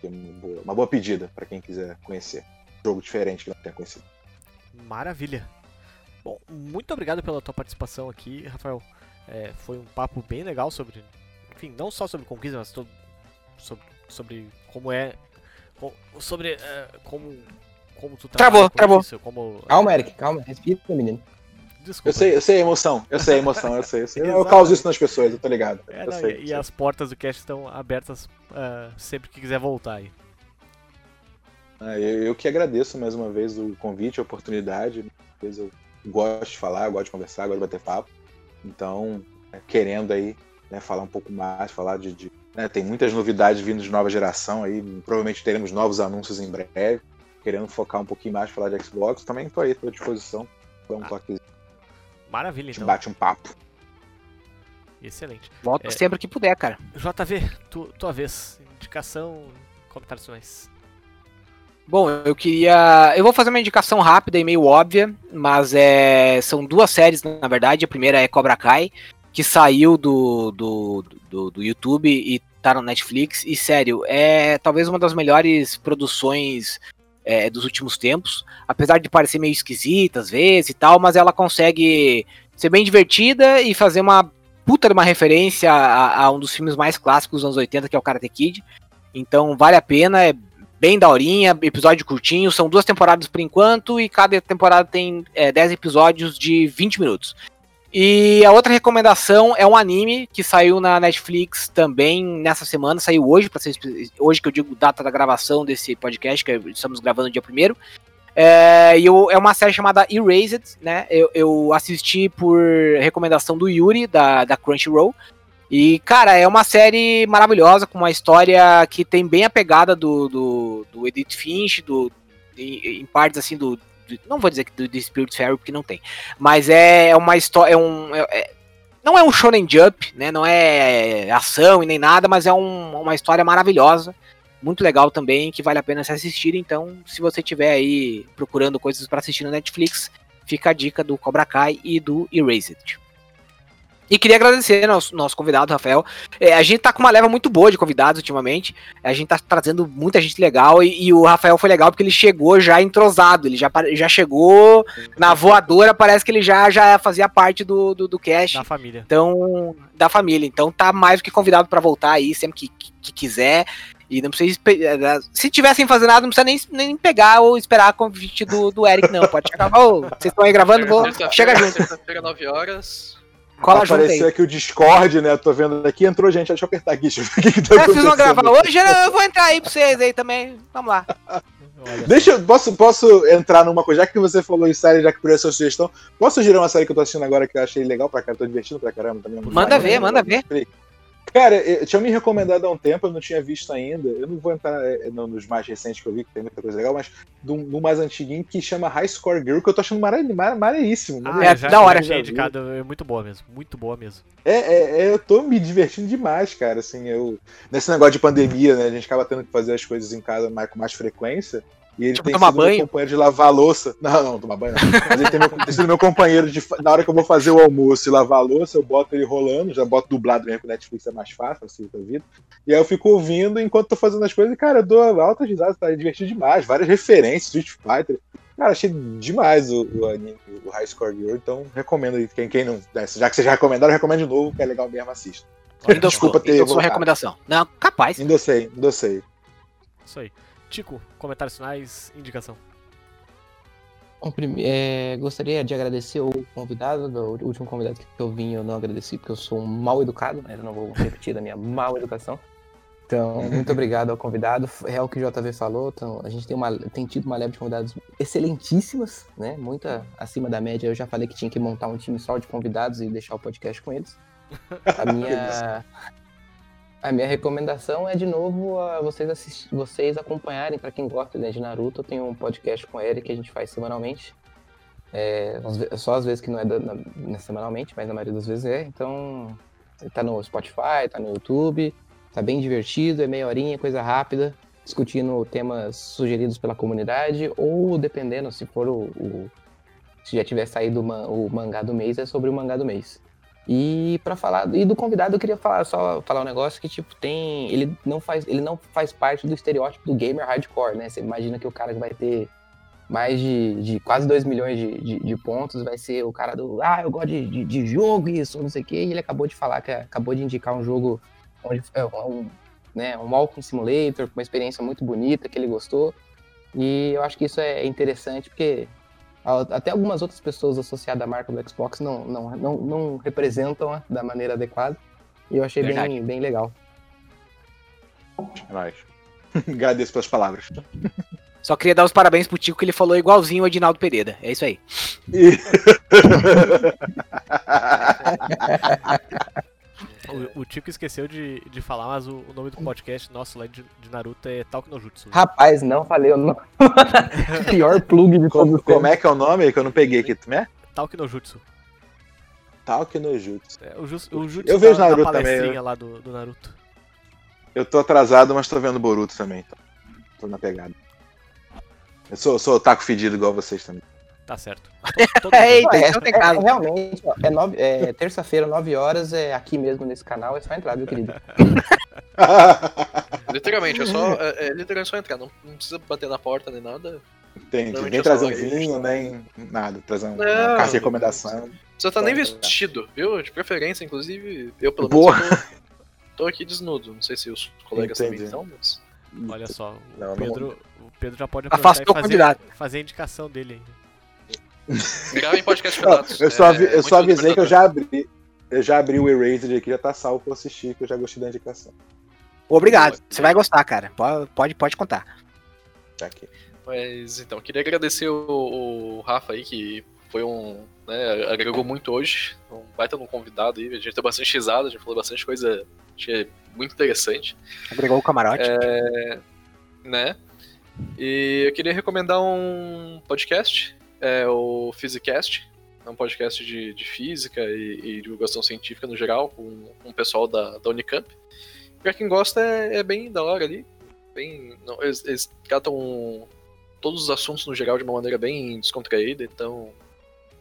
que é uma boa, uma boa pedida para quem quiser conhecer. Um jogo diferente que não tenha conhecido. Maravilha. Bom, muito obrigado pela tua participação aqui, Rafael. É, foi um papo bem legal sobre, enfim, não só sobre conquista, mas todo, sobre, sobre como é, sobre uh, como como tu travou, travou. Isso, como, calma, Eric, calma, respira, menino. Desculpa. Eu sei, eu sei a emoção, eu sei a emoção, eu sei. Eu, sei. eu causo isso nas pessoas, eu tô ligado. É, não, sei, e, e as portas do cast estão abertas uh, sempre que quiser voltar aí. Ah, eu, eu, que agradeço mais uma vez o convite, a oportunidade. Eu gosto de falar, eu gosto de conversar, gosto de bater papo. Então, é, querendo aí né, falar um pouco mais, falar de. de né, tem muitas novidades vindo de nova geração aí. Provavelmente teremos novos anúncios em breve. Querendo focar um pouquinho mais, falar de Xbox. Também estou aí à disposição. Dá um ah. toque Maravilha, então. bate um papo. Excelente. Volta é, sempre que puder, cara. JV, tu, tua vez. Indicação, comentários finais. Bom, eu queria. Eu vou fazer uma indicação rápida e meio óbvia, mas é... são duas séries, na verdade. A primeira é Cobra Kai, que saiu do, do, do, do YouTube e tá no Netflix. E sério, é talvez uma das melhores produções é, dos últimos tempos, apesar de parecer meio esquisita às vezes e tal, mas ela consegue ser bem divertida e fazer uma puta de uma referência a, a um dos filmes mais clássicos dos anos 80, que é o Karate Kid. Então vale a pena, é bem daorinha, episódio curtinho, são duas temporadas por enquanto e cada temporada tem é, 10 episódios de 20 minutos. E a outra recomendação é um anime que saiu na Netflix também nessa semana, saiu hoje, para ser hoje que eu digo data da gravação desse podcast, que estamos gravando no dia primeiro. É, eu, é uma série chamada Erased, né? Eu, eu, assisti por recomendação do Yuri, da, da Crunchyroll. E, cara, é uma série maravilhosa, com uma história que tem bem a pegada do, do, do Edith Finch, do, em, em partes assim do, não vou dizer que do, do Spirit Fairy porque não tem, mas é, é uma história, é um, é, é, não é um shonen jump, né? Não é ação e nem nada, mas é um, uma história maravilhosa, muito legal também, que vale a pena se assistir. Então, se você tiver aí procurando coisas para assistir no Netflix, fica a dica do Cobra Kai e do Erased. E queria agradecer nosso, nosso convidado, Rafael. É, a gente tá com uma leva muito boa de convidados ultimamente. A gente tá trazendo muita gente legal. E, e, o Rafael foi legal porque ele chegou já entrosado. Ele já, já chegou na voadora. Parece que ele já, já fazia parte do, do, do cast. Da família. Então, da família. Então tá mais do que convidado para voltar aí sempre que, que, que quiser. E não precisa. Eh, se tivessem fazer nada, não precisa nem, nem pegar ou esperar a convite do, do Eric, não. Pode chegar. Ô, vocês estão aí gravando? Vou, chega junto. Sexta-feira, 9 horas. Cola Apareceu aqui o Discord, né? Tô vendo aqui, entrou gente, deixa eu apertar aqui. Deixa eu ver o que, que tá é, vocês vão gravar hoje? Eu vou entrar aí pra vocês aí também. Vamos lá. Deixa eu. Posso, posso entrar numa coisa, já que você falou em série, já que por essa sugestão, posso sugerir uma série que eu tô assistindo agora que eu achei legal pra caramba, tô divertindo pra caramba também. Manda ver, manda ver. Cara, eu, tinha me recomendado há um tempo, eu não tinha visto ainda. Eu não vou entrar é, nos mais recentes que eu vi, que tem muita coisa legal, mas do, mais antiguinho que chama High Score Girl, que eu tô achando maneiríssimo. Ah, é, da hora. Já indicado, é muito boa mesmo, muito boa mesmo. É, é, é, eu tô me divertindo demais, cara. Assim, eu. Nesse negócio de pandemia, né? A gente acaba tendo que fazer as coisas em casa mais, com mais frequência. E ele tipo, tem sido banho? meu companheiro de lavar louça. Não, não, tomar banho não. Mas ele tem, meu, tem sido meu companheiro de. Na hora que eu vou fazer o almoço e lavar a louça, eu boto ele rolando, já boto dublado mesmo, que o Netflix é mais fácil, assim, pra vida. E aí eu fico ouvindo enquanto tô fazendo as coisas e, cara, eu dou altas risadas, tá divertido demais. Várias referências, Street Fighter. Cara, achei demais o, o anime, o High Score Girl, então recomendo aí. Quem, quem não. Né, já que vocês já recomendaram, eu recomendo de novo, que é legal mesmo, assista. Endossou, Desculpa ter endossou a voltado. recomendação. Não, capaz. Endossei, endossei. Isso aí. Tico, comentários finais, indicação. Bom, é, gostaria de agradecer o convidado, do- o último convidado que eu vim eu não agradeci, porque eu sou um mal educado, mas eu não vou repetir da minha mal educação. Então, muito obrigado ao convidado. É o que o JV falou. Então, a gente tem, uma, tem tido uma leve de convidados excelentíssimas, né? Muita acima da média. Eu já falei que tinha que montar um time só de convidados e deixar o podcast com eles. A minha, a minha recomendação é, de novo, a vocês, assist, vocês acompanharem, para quem gosta né, de Naruto. Eu tenho um podcast com o Eric que a gente faz semanalmente. É, só às vezes que não é da- na- na- semanalmente, mas na maioria das vezes é. Então, tá no Spotify, tá no YouTube. Tá bem divertido, é meia horinha, coisa rápida, discutindo temas sugeridos pela comunidade, ou dependendo, se for o. o- se já tiver saído o ma- o mangá do mês, é sobre o mangá do mês. E para falar e do convidado eu queria falar só falar um negócio que tipo tem ele não faz ele não faz parte do estereótipo do gamer hardcore, né? Você imagina que o cara que vai ter mais de, de quase 2 milhões de, de, de pontos vai ser o cara do ah, eu gosto de, de, jogo isso, não sei o quê, e ele acabou de falar que acabou de indicar um jogo onde é um, né, um Walking Simulator com uma experiência muito bonita que ele gostou. E eu acho que isso é interessante porque até algumas outras pessoas associadas à marca do Xbox não, não, não, não representam da maneira adequada. E eu achei bem, bem legal. É nóis. Agradeço pelas palavras. Só queria dar os parabéns pro Tico que ele falou igualzinho o Edinaldo Pereira. É isso aí. O, o Tico esqueceu de, de falar, mas o, o nome do podcast nosso lá de, de Naruto é Talk no Jutsu. Rapaz, não falei o nome. Pior plug de todos como, os como é que é o nome que eu não peguei aqui? Como é? Talk no Jutsu. Talk no Jutsu. É, o, Jus- o Jutsu Eu vejo da, da Naruto também, palestrinha lá do, do Naruto. Eu tô atrasado, mas tô vendo Boruto também. Então. Tô na pegada. Eu sou, sou otaku fedido igual vocês também. Tá certo. To- todo mundo. Eita, É, então tem é, realmente, ó, é, nove- é terça-feira, 9 horas, é aqui mesmo nesse canal, é só entrar, viu, querido? Literalmente, é só, é, é literalmente só entrar. Não, não precisa bater na porta nem nada. Entendi. Nem um vinho, nem nada. Trazer um- uma Não. carta de recomendação. Você tá nem vestido, viu? De preferência, inclusive, eu pelo Boa. menos tô, tô aqui desnudo. Não sei se os colegas também Entendi. estão, mas. Olha só, o Não, não Pedro, o Pedro já pode aproveitar e fazer, fazer a indicação dele ainda. Gravem podcast eu só, avi- é eu só avisei que eu já abri. Eu já abri o Erased aqui, já tá salvo pra assistir, que eu já gostei da indicação. Obrigado. Você vai gostar, cara. Pode, pode, contar. Tá aqui. Mas então, queria agradecer o, o Rafa aí, que foi um. Né, agregou muito hoje. Um baita num convidado aí. A gente deu bastante risada, a gente falou bastante coisa. Achei muito interessante. Agregou o camarote. né? E eu queria recomendar um podcast, é o Physicast. É um podcast de, de física e, e divulgação científica no geral, com, com o pessoal da, da Unicamp. Pra quem gosta, é, é bem da hora ali. Bem, não, eles, eles tratam todos os assuntos no geral de uma maneira bem descontraída, então.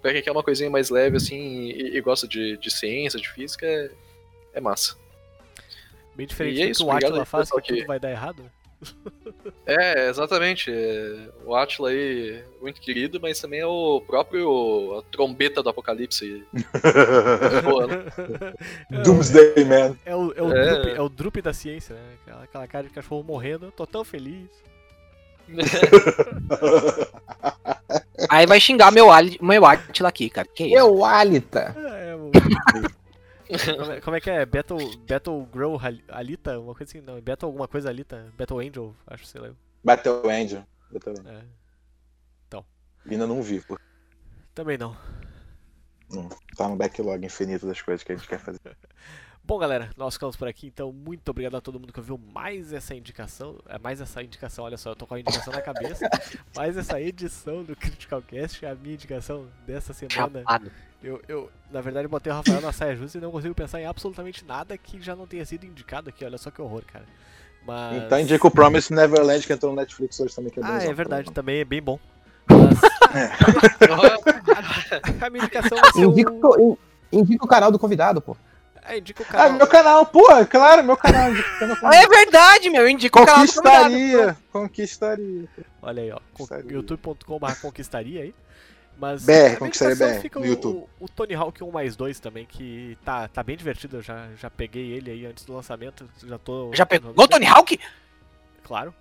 Pra quem quer uma coisinha mais leve assim e, e gosta de, de ciência, de física, é, é massa. Bem diferente E é do isso, que o Atila faz, que que- tudo vai dar errado. É, exatamente. é, O Atila aí, muito querido, mas também é o próprio a trombeta do apocalipse voando. Doomsday Man. É o, é, o É. Drup, é o Drup da ciência, né? Aquela, aquela cara de cachorro morrendo, eu tô tão feliz. Aí vai xingar meu, Ali- meu Atila aqui, cara. Que isso? Eu, Alita! É, o- como, é, como é que é? Battle, Battle Grow Alita? Uma coisa assim, não. Battle alguma coisa Alita? Battle Angel, acho, sei lá. Battle Angel. Battle Angel. É. Ainda não vi, pô. Também não. Tá no backlog infinito das coisas que a gente quer fazer. Bom, galera, nós ficamos por aqui, então muito obrigado a todo mundo que ouviu mais essa indicação, é mais essa indicação, olha só, eu tô com a indicação na cabeça, mais essa edição do Critical Cast, a minha indicação dessa semana. Chapado. Eu, eu, na verdade, botei o Rafael na saia justa e não consigo pensar em absolutamente nada que já não tenha sido indicado aqui, olha só que horror, cara. Mas... Então indica o Promise Neverland que entrou no Netflix hoje também. Que é Ah, é verdade, também é bem bom. Mas a minha indicação vai ser Indica, indica o canal do convidado, pô. É, indica o Ah, canal. meu canal, pô, claro, meu canal. indica meu canal. É verdade, meu. Indica o canal do. Conquistaria, conquistaria. Olha aí, ó. Conquistaria. youtube.com.br conquistaria aí. Mas BR, a minha como que seria indicação BR, fica no o, YouTube? O, o Tony Hawk 1 mais 2 também, que tá, tá bem divertido. Eu já, já peguei ele aí antes do lançamento. Já tô. Já pegou o Tony Hawk? Claro.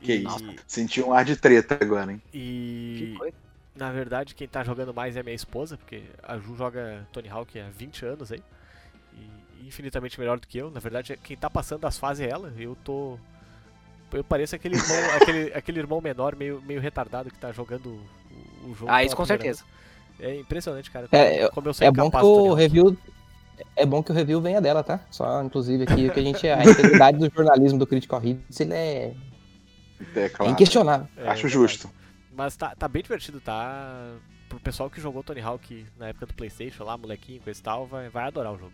Que e, isso. Senti um ar de treta agora, hein? E Que coisa. na verdade quem tá jogando mais é minha esposa, porque a Ju joga Tony Hawk há 20 anos aí. Infinitamente melhor do que eu. Na verdade, quem tá passando as fases é ela. Eu tô. Eu pareço aquele irmão, aquele, aquele irmão menor meio, meio retardado que tá jogando o, o jogo. Ah, isso com certeza. vez. É impressionante, cara. É, como eu sou É bom que o review. É bom que o review venha dela, tá? Só, inclusive, aqui, que a gente. A integridade do jornalismo do Critical Hits, ele é É claro. inquestionável. É, Acho justo. Mas tá, tá bem divertido, tá? Pro pessoal que jogou Tony Hawk na época do Playstation lá, molequinho, coisa e tal, vai, vai adorar o jogo.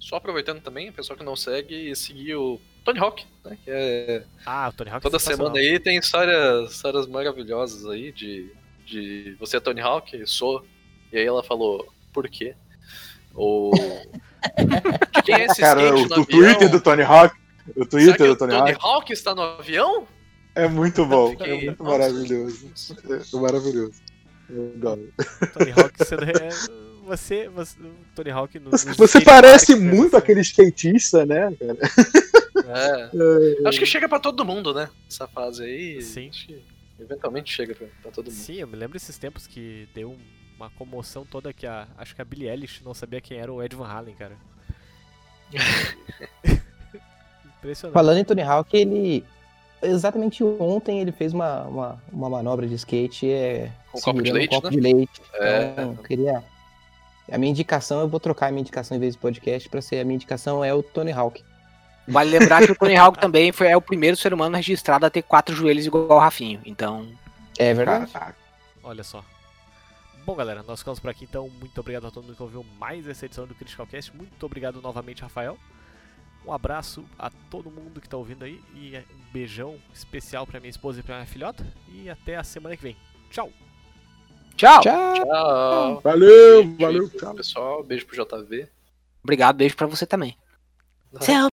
Só aproveitando também, o pessoal que não segue, seguir o Tony Hawk, né? Que é Ah, o Tony Hawk é Toda semana aí tem histórias, histórias maravilhosas aí de, de você é Tony Hawk? Sou. E aí ela falou, por quê? Ou. de quem é esse Cara, skate o, no o avião? Twitter do Tony Hawk. O Será que Twitter do o Tony Tony Hawk Hawk está no avião? é muito bom. fiquei- É muito nossa. maravilhoso. É maravilhoso. Eu adoro. Tony Hawk sendo. É, você, você. Tony Hawk no. Você, parece park, muito você- aquele skatista, né, cara? É. Acho que chega pra todo mundo, né? Essa fase aí. Sim. Acho que eventualmente chega pra, pra todo mundo. Sim, eu me lembro esses tempos que deu um- uma comoção toda que a. Acho que a Billie Eilish não sabia quem era o Ed Van Halen, cara. Impressionante. Falando em Tony Hawk, ele. Exatamente ontem ele fez uma, uma, uma manobra de skate é, Com um copo de segurando leite, um copo né? de leite. É. Então, eu queria. A minha indicação, eu vou trocar a minha indicação em vez de podcast pra ser a minha indicação é o Tony Hawk. Vale lembrar que o Tony Hawk também foi, é o primeiro ser humano registrado a ter quatro joelhos igual o Rafinho. Então, É verdade. Caraca. Olha só. Bom, galera, nós ficamos por aqui então. Muito obrigado a todo mundo que ouviu mais essa edição do Critical Cast. Muito obrigado novamente, Rafael. Um abraço a todo mundo que tá ouvindo aí. E um beijão especial pra minha esposa e pra minha filhota. E até a semana que vem. Tchau! Tchau. Tchau. Tchau. Valeu, Beijo valeu, pro tchau. Pessoal, beijo pro JV. Obrigado, beijo pra você também. Seu